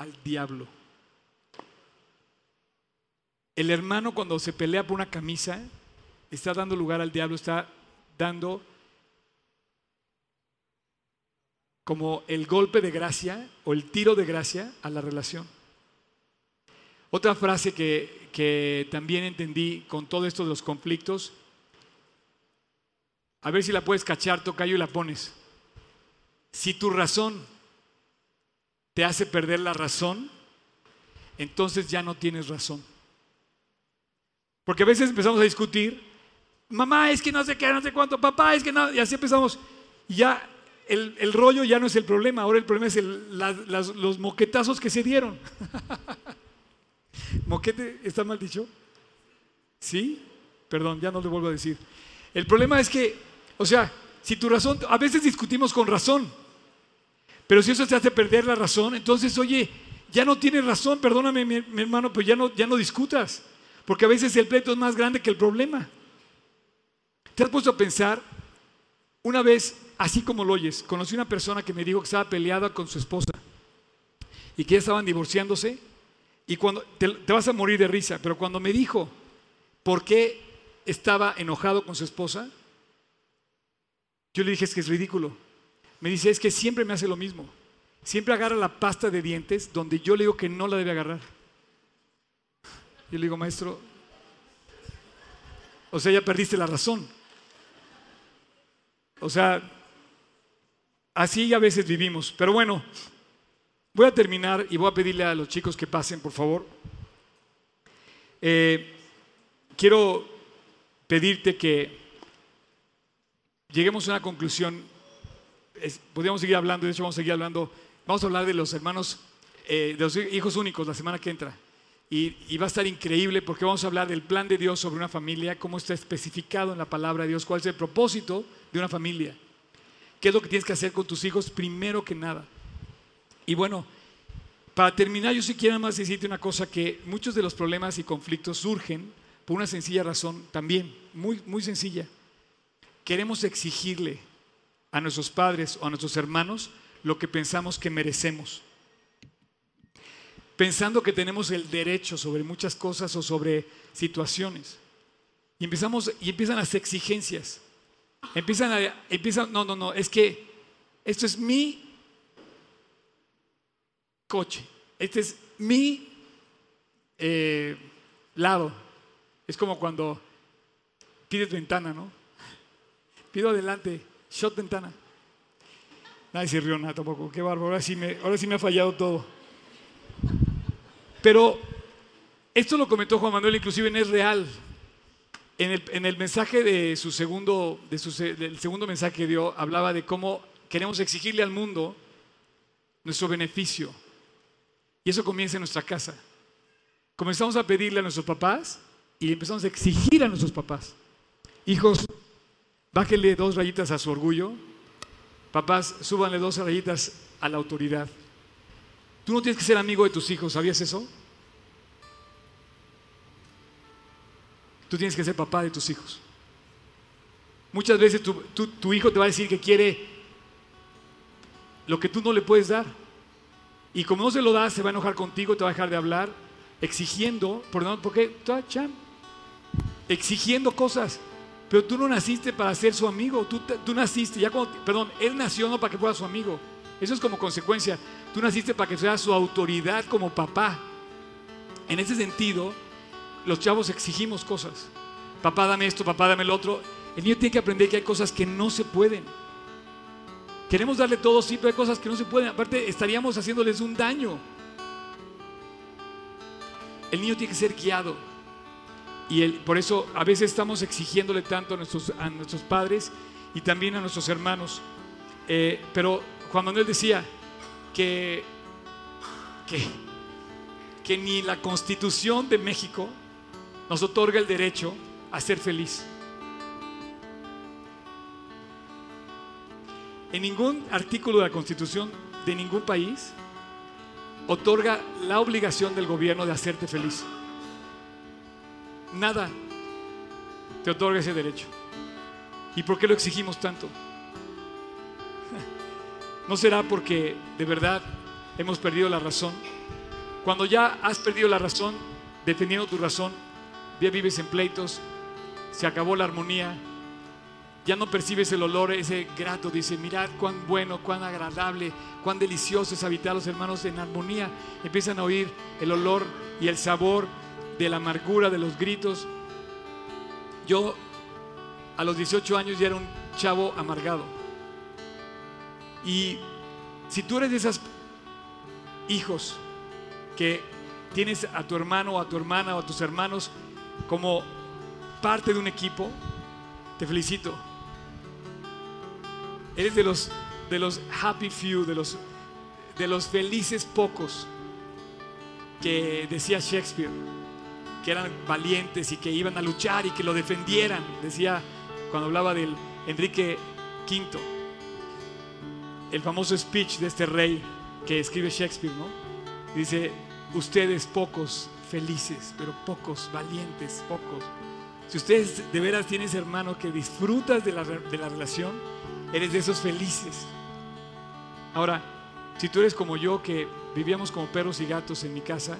al diablo. El hermano cuando se pelea por una camisa está dando lugar al diablo, está dando como el golpe de gracia o el tiro de gracia a la relación. Otra frase que, que también entendí con todo esto de los conflictos, a ver si la puedes cachar, tocayo y la pones. Si tu razón te hace perder la razón, entonces ya no tienes razón. Porque a veces empezamos a discutir, mamá es que no sé qué, no sé cuánto, papá es que no, y así empezamos. Ya el, rollo ya no es el problema, ahora el problema es los moquetazos que se dieron. (laughs) ¿Moquete está mal dicho? ¿Sí? Perdón, ya no le vuelvo a decir. El problema es que, o sea, si tu razón, a veces discutimos con razón, Pero si eso te hace perder la razón, entonces, oye, ya no tienes razón, perdóname mi, hermano, pero ya no, ya no discutas. Porque a veces el pleito es más grande que el problema. ¿Te has puesto a pensar? Una vez, así como lo oyes, conocí una persona que me dijo que estaba peleada con su esposa y que ya estaban divorciándose. Y cuando te, te vas a morir de risa, pero cuando me dijo por qué estaba enojado con su esposa, yo le dije es que es ridículo. Me dice es que siempre me hace lo mismo. Siempre agarra la pasta de dientes donde yo le digo que no la debe agarrar. Yo le digo, maestro, o sea, ya perdiste la razón. O sea, así a veces vivimos. Pero bueno, voy a terminar y voy a pedirle a los chicos que pasen, por favor. Eh, quiero pedirte que lleguemos a una conclusión. Podríamos seguir hablando, de hecho vamos a seguir hablando. Vamos a hablar de los hermanos, eh, de los hijos únicos la semana que entra. Y, va a estar increíble porque vamos a hablar del plan de Dios sobre una familia, cómo está especificado en la palabra de Dios, cuál es el propósito de una familia, qué es lo que tienes que hacer con tus hijos primero que nada. Y bueno, para terminar, yo sí quiero más decirte una cosa, que muchos de los problemas y conflictos surgen por una sencilla razón también, muy, muy sencilla. Queremos exigirle a nuestros padres o a nuestros hermanos lo que pensamos que merecemos pensando que tenemos el derecho sobre muchas cosas o sobre situaciones. Y empezamos y empiezan las exigencias. Empiezan empiezan, no, no, no, es que esto es mi coche. Este es mi eh, lado. Es como cuando pides ventana, ¿no? Pido adelante, shot ventana. Nadie se rió nada tampoco, qué bárbaro. Ahora sí me, ahora sí me ha fallado todo. Pero esto lo comentó Juan Manuel, inclusive en Es Real. En el, mensaje de su segundo, de su, del segundo mensaje que dio, hablaba de cómo queremos exigirle al mundo nuestro beneficio. Y eso comienza en nuestra casa. Comenzamos a pedirle a nuestros papás y empezamos a exigir a nuestros papás. Hijos, bájenle dos rayitas a su orgullo. Papás, súbanle dos rayitas a la autoridad. Tú no tienes que ser amigo de tus hijos, ¿sabías eso? Tú tienes que ser papá de tus hijos. Muchas veces tu, hijo te va a decir que quiere lo que tú no le puedes dar. Y como no se lo das, se va a enojar contigo, te va a dejar de hablar, exigiendo, por porque exigiendo cosas. Pero tú no naciste para ser su amigo, tú, tú naciste, ya cuando, perdón, él nació no para que fuera su amigo. Eso es como consecuencia. Tú naciste para que sea su autoridad como papá. En ese sentido, los chavos exigimos cosas. Papá, dame esto, papá, dame el otro. El niño tiene que aprender que hay cosas que no se pueden. Queremos darle todo, sí, pero hay cosas que no se pueden. Aparte, estaríamos haciéndoles un daño. El niño tiene que ser guiado. Y por eso a veces estamos exigiéndole tanto a nuestros, a nuestros padres y también a nuestros hermanos. Eh, pero Juan Manuel decía, que, que, ni la constitución de México nos otorga el derecho a ser feliz. En ningún artículo de la constitución de ningún país otorga la obligación del gobierno de hacerte feliz. Nada te otorga ese derecho. ¿Y por qué lo exigimos tanto? (laughs) ¿No será porque de verdad hemos perdido la razón? Cuando ya has perdido la razón, defendiendo tu razón, ya vives en pleitos, se acabó la armonía, ya no percibes el olor ese grato, dice, mirad cuán bueno, cuán agradable, cuán delicioso es habitar los hermanos en armonía. Empiezan a oír el olor y el sabor de la amargura, de los gritos. Yo a los 18 años ya era un chavo amargado. Y si tú eres de esos hijos que tienes a tu hermano o a tu hermana o a tus hermanos como parte de un equipo, te felicito. Eres de los, de los happy few, de los, de los felices pocos que decía Shakespeare, que eran valientes y que iban a luchar y que lo defendieran, decía cuando hablaba del Enrique V. el famoso speech de este rey que escribe Shakespeare, ¿no? Dice, ustedes pocos felices, pero pocos valientes, pocos. Si ustedes de veras tienes hermano que disfrutas de la, de la relación, eres de esos felices. Ahora, si tú eres como yo, que vivíamos como perros y gatos en mi casa,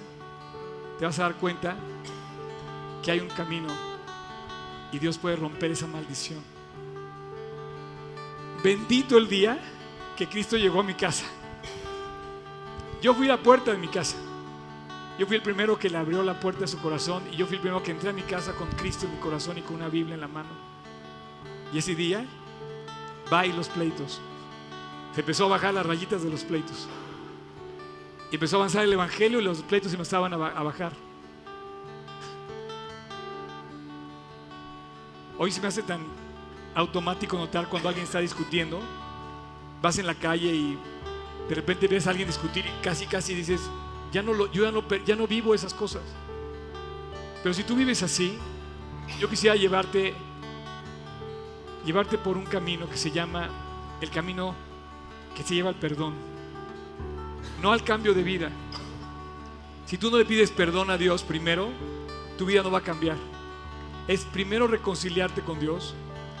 te vas a dar cuenta que hay un camino y Dios puede romper esa maldición. Bendito el día que Cristo llegó a mi casa. Yo fui la puerta de mi casa. Yo fui el primero que le abrió la puerta de su corazón y yo fui el primero que entré a mi casa con Cristo en mi corazón y con una Biblia en la mano. Y ese día, va los pleitos. Se empezó a bajar las rayitas de los pleitos. Y empezó a avanzar el Evangelio y los pleitos empezaban a bajar. Hoy se me hace tan automático notar cuando alguien está discutiendo. Vas en la calle y de repente ves a alguien discutir y casi, casi dices, ya no lo, yo ya no, ya no vivo esas cosas. Pero si tú vives así, yo quisiera llevarte, llevarte por un camino que se llama el camino que se lleva al perdón, no al cambio de vida. Si tú no le pides perdón a Dios primero, tu vida no va a cambiar es primero reconciliarte con Dios,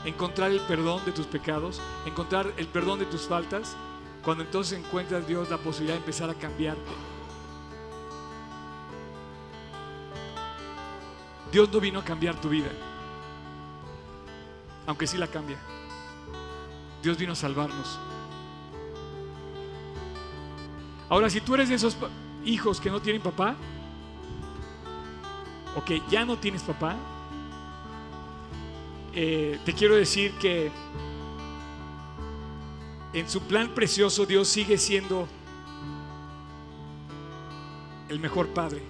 encontrar el perdón de tus pecados, encontrar el perdón de tus faltas, cuando entonces encuentras Dios la posibilidad de empezar a cambiarte. Dios no vino a cambiar tu vida, aunque sí la cambia. Dios vino a salvarnos. Ahora, si tú eres de esos hijos que no tienen papá, o que ya no tienes papá, eh, te quiero decir que en su plan precioso Dios sigue siendo el mejor Padre.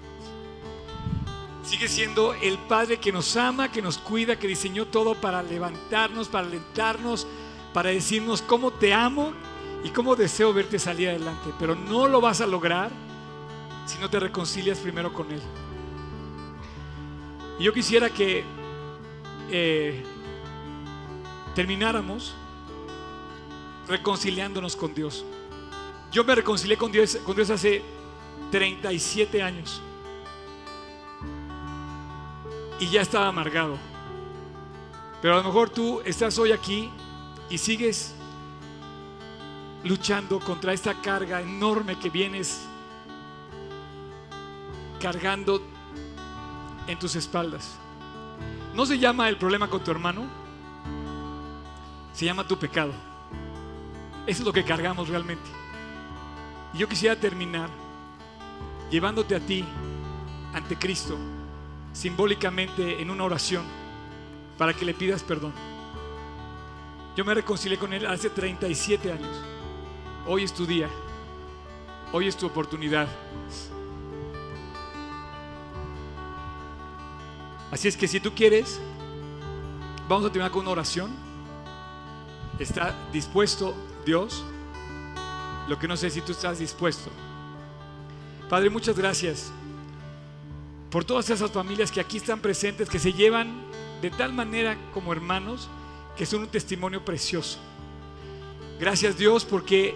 Sigue siendo el Padre que nos ama, que nos cuida, que diseñó todo para levantarnos, para alentarnos, para decirnos cómo te amo y cómo deseo verte salir adelante. Pero no lo vas a lograr si no te reconcilias primero con Él. Y yo quisiera que eh, termináramos reconciliándonos con Dios. Yo me reconcilié con Dios, con Dios hace 37 años y ya estaba amargado. Pero a lo mejor tú estás hoy aquí y sigues luchando contra esta carga enorme que vienes cargando en tus espaldas. ¿No se llama el problema con tu hermano? Se llama tu pecado. Eso es lo que cargamos realmente. Y yo quisiera terminar llevándote a ti ante Cristo, simbólicamente en una oración, para que le pidas perdón. Yo me reconcilié con Él hace 37 años. Hoy es tu día. Hoy es tu oportunidad. Así es que si tú quieres, vamos a terminar con una oración. ¿Está dispuesto Dios? Lo que no sé si tú estás dispuesto. Padre, muchas gracias por todas esas familias que aquí están presentes, que se llevan de tal manera como hermanos, que son un testimonio precioso. Gracias Dios porque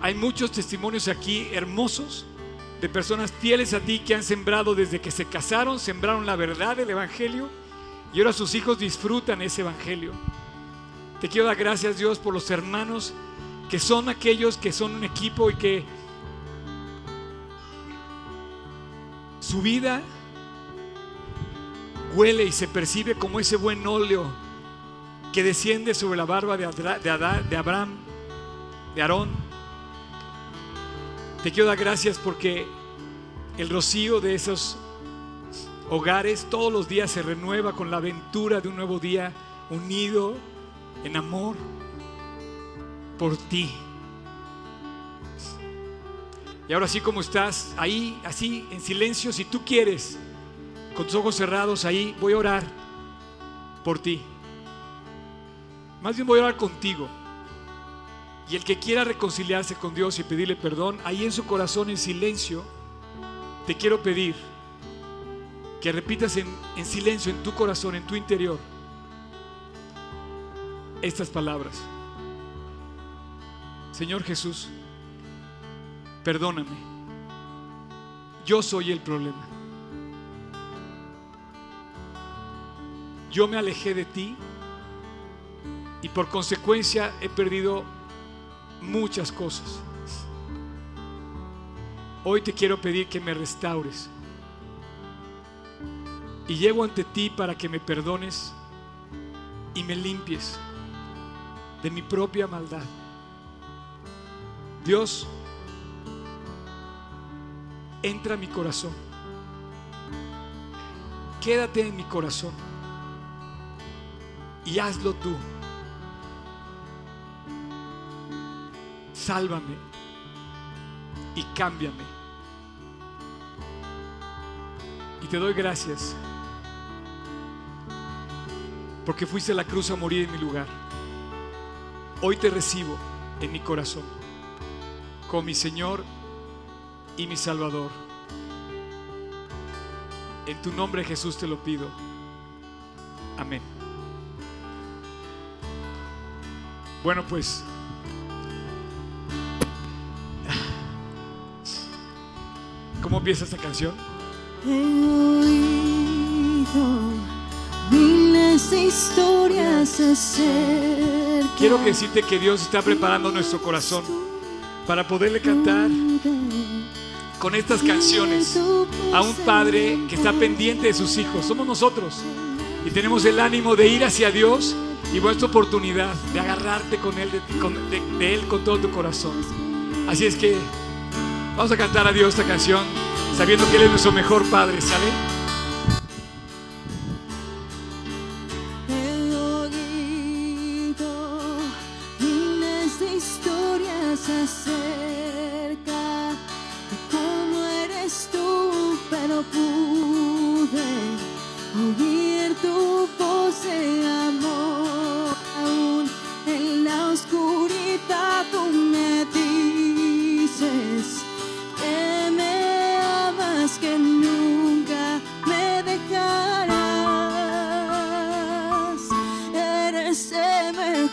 hay muchos testimonios aquí hermosos de personas fieles a ti que han sembrado desde que se casaron, sembraron la verdad del Evangelio y ahora sus hijos disfrutan ese Evangelio. Te quiero dar gracias Dios por los hermanos que son aquellos que son un equipo y que su vida huele y se percibe como ese buen óleo que desciende sobre la barba de, de Abraham, de Aarón te quiero dar gracias porque el rocío de esos hogares todos los días se renueva con la aventura de un nuevo día unido en amor por ti. Y ahora así como estás ahí, así en silencio, si tú quieres, con tus ojos cerrados ahí, voy a orar por ti. Más bien voy a orar contigo. Y el que quiera reconciliarse con Dios y pedirle perdón, ahí en su corazón en silencio, te quiero pedir que repitas en, silencio, en tu corazón, en tu interior, estas palabras. Señor Jesús, perdóname. Yo soy el problema. Yo me alejé de ti y por consecuencia he perdido muchas cosas. Hoy te quiero pedir que me restaures. Y llego ante ti para que me perdones y me limpies de mi propia maldad. Dios, entra a mi corazón. Quédate en mi corazón y hazlo tú. Sálvame y cámbiame. Y te doy gracias porque fuiste a la cruz a morir en mi lugar. Hoy te recibo en mi corazón como mi Señor y mi Salvador. En tu nombre Jesús te lo pido. Amén. Bueno, pues ¿Cómo empieza esta canción? He oído miles de historias acerca Quiero que decirte que Dios está preparando nuestro corazón para poderle cantar con estas canciones a un padre que está pendiente de sus hijos. Somos nosotros y tenemos el ánimo de ir hacia Dios y vuestra oportunidad de agarrarte con él, de, con- de- de Él con todo tu corazón. Así es que vamos a cantar a Dios esta canción sabiendo que Él es nuestro mejor Padre, ¿sale?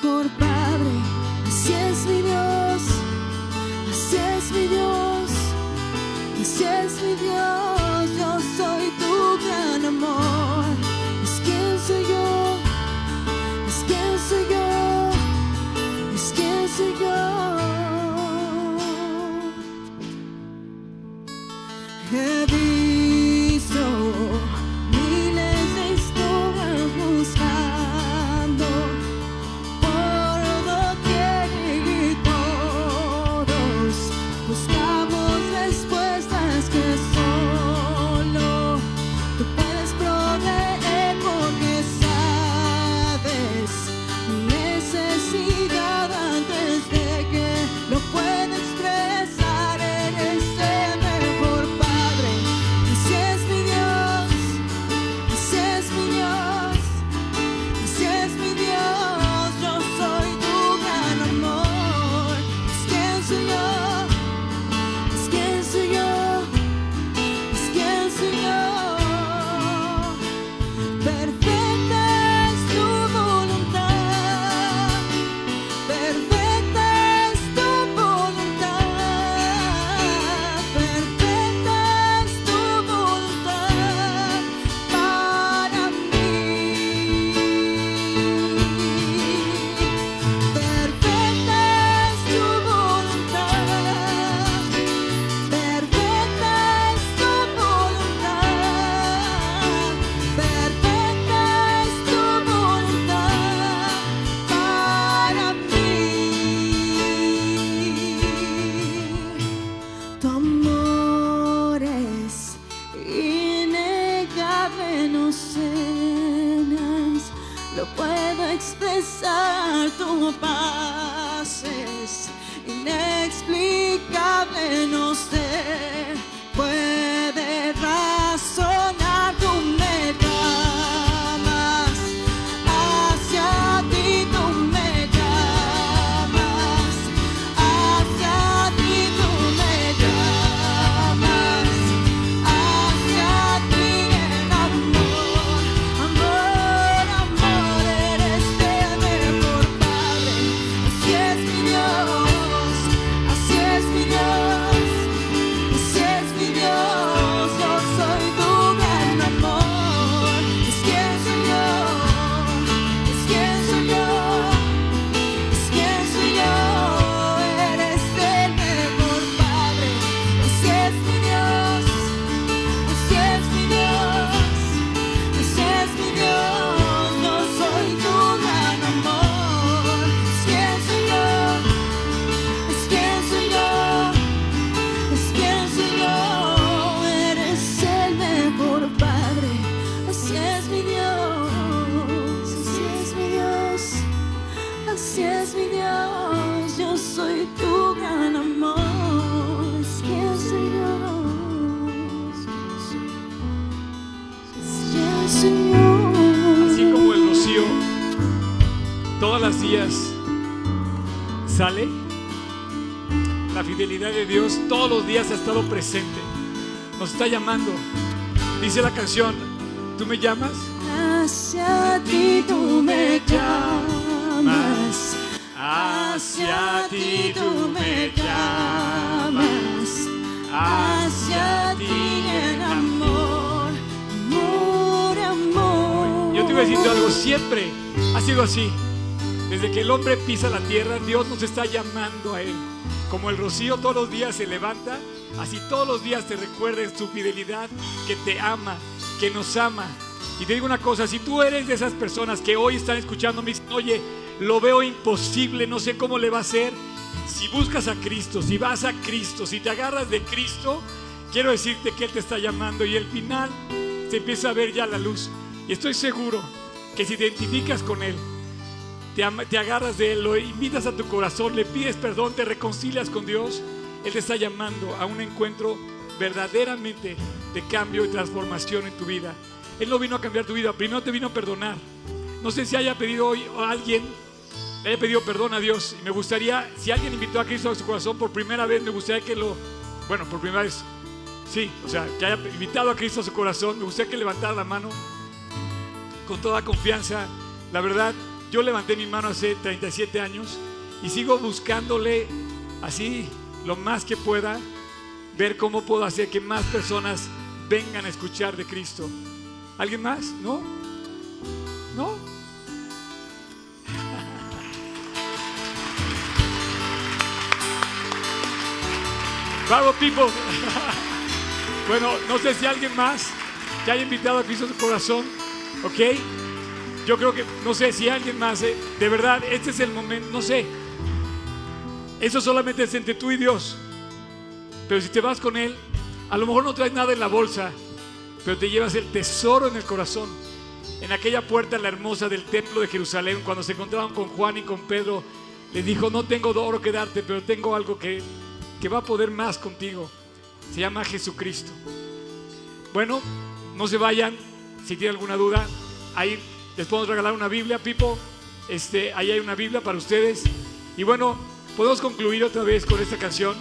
Mejor Padre, así es mi Dios, así es mi Dios, así es mi Dios. Inexplicable, no todos los días ha estado presente. Nos está llamando. Dice la canción, ¿tú me llamas? Hacia ti tú me llamas. Hacia ti tú me llamas. Hacia ti en amor, amor, amor. Yo te voy a decir algo, siempre ha sido así. Desde que el hombre pisa la tierra, Dios nos está llamando a Él. Como el rocío todos los días se levanta, así todos los días te recuerda en su fidelidad que te ama, que nos ama. Y te digo una cosa, si tú eres de esas personas que hoy están escuchando, me dicen, oye, lo veo imposible, no sé cómo le va a ser. Si buscas a Cristo, si vas a Cristo, si te agarras de Cristo, quiero decirte que Él te está llamando y el final se empieza a ver ya la luz. Y estoy seguro que si te identificas con Él, te, agarras de Él, lo invitas a tu corazón, le pides perdón, te reconcilias con Dios, Él te está llamando a un encuentro verdaderamente de cambio y transformación en tu vida. Él no vino a cambiar tu vida, primero te vino a perdonar. No sé si haya pedido hoy a alguien, le haya pedido perdón a Dios. Y me gustaría, si alguien invitó a Cristo a su corazón por primera vez, me gustaría que lo, bueno, por primera vez, sí, o sea, que haya invitado a Cristo a su corazón, me gustaría que levantara la mano con toda confianza. La verdad, yo levanté mi mano hace 37 años y sigo buscándole así lo más que pueda, ver cómo puedo hacer que más personas vengan a escuchar de Cristo. ¿Alguien más? ¿No? ¿No? (laughs) Bravo, people. (laughs) Bueno, no sé si alguien más que haya invitado a Cristo su corazón, ¿ok? Yo creo que, no sé si alguien más, eh, de verdad, este es el momento, no sé. Eso solamente es entre tú y Dios. Pero si te vas con Él, a lo mejor no traes nada en la bolsa, pero te llevas el tesoro en el corazón. En aquella puerta, la hermosa del templo de Jerusalén, cuando se encontraban con Juan y con Pedro, le dijo, no tengo oro que darte, pero tengo algo que, que va a poder más contigo. Se llama Jesucristo. Bueno, no se vayan. Si tienen alguna duda, ahí les podemos regalar una Biblia, Pipo. Este, ahí hay una Biblia para ustedes. Y bueno, podemos concluir otra vez con esta canción.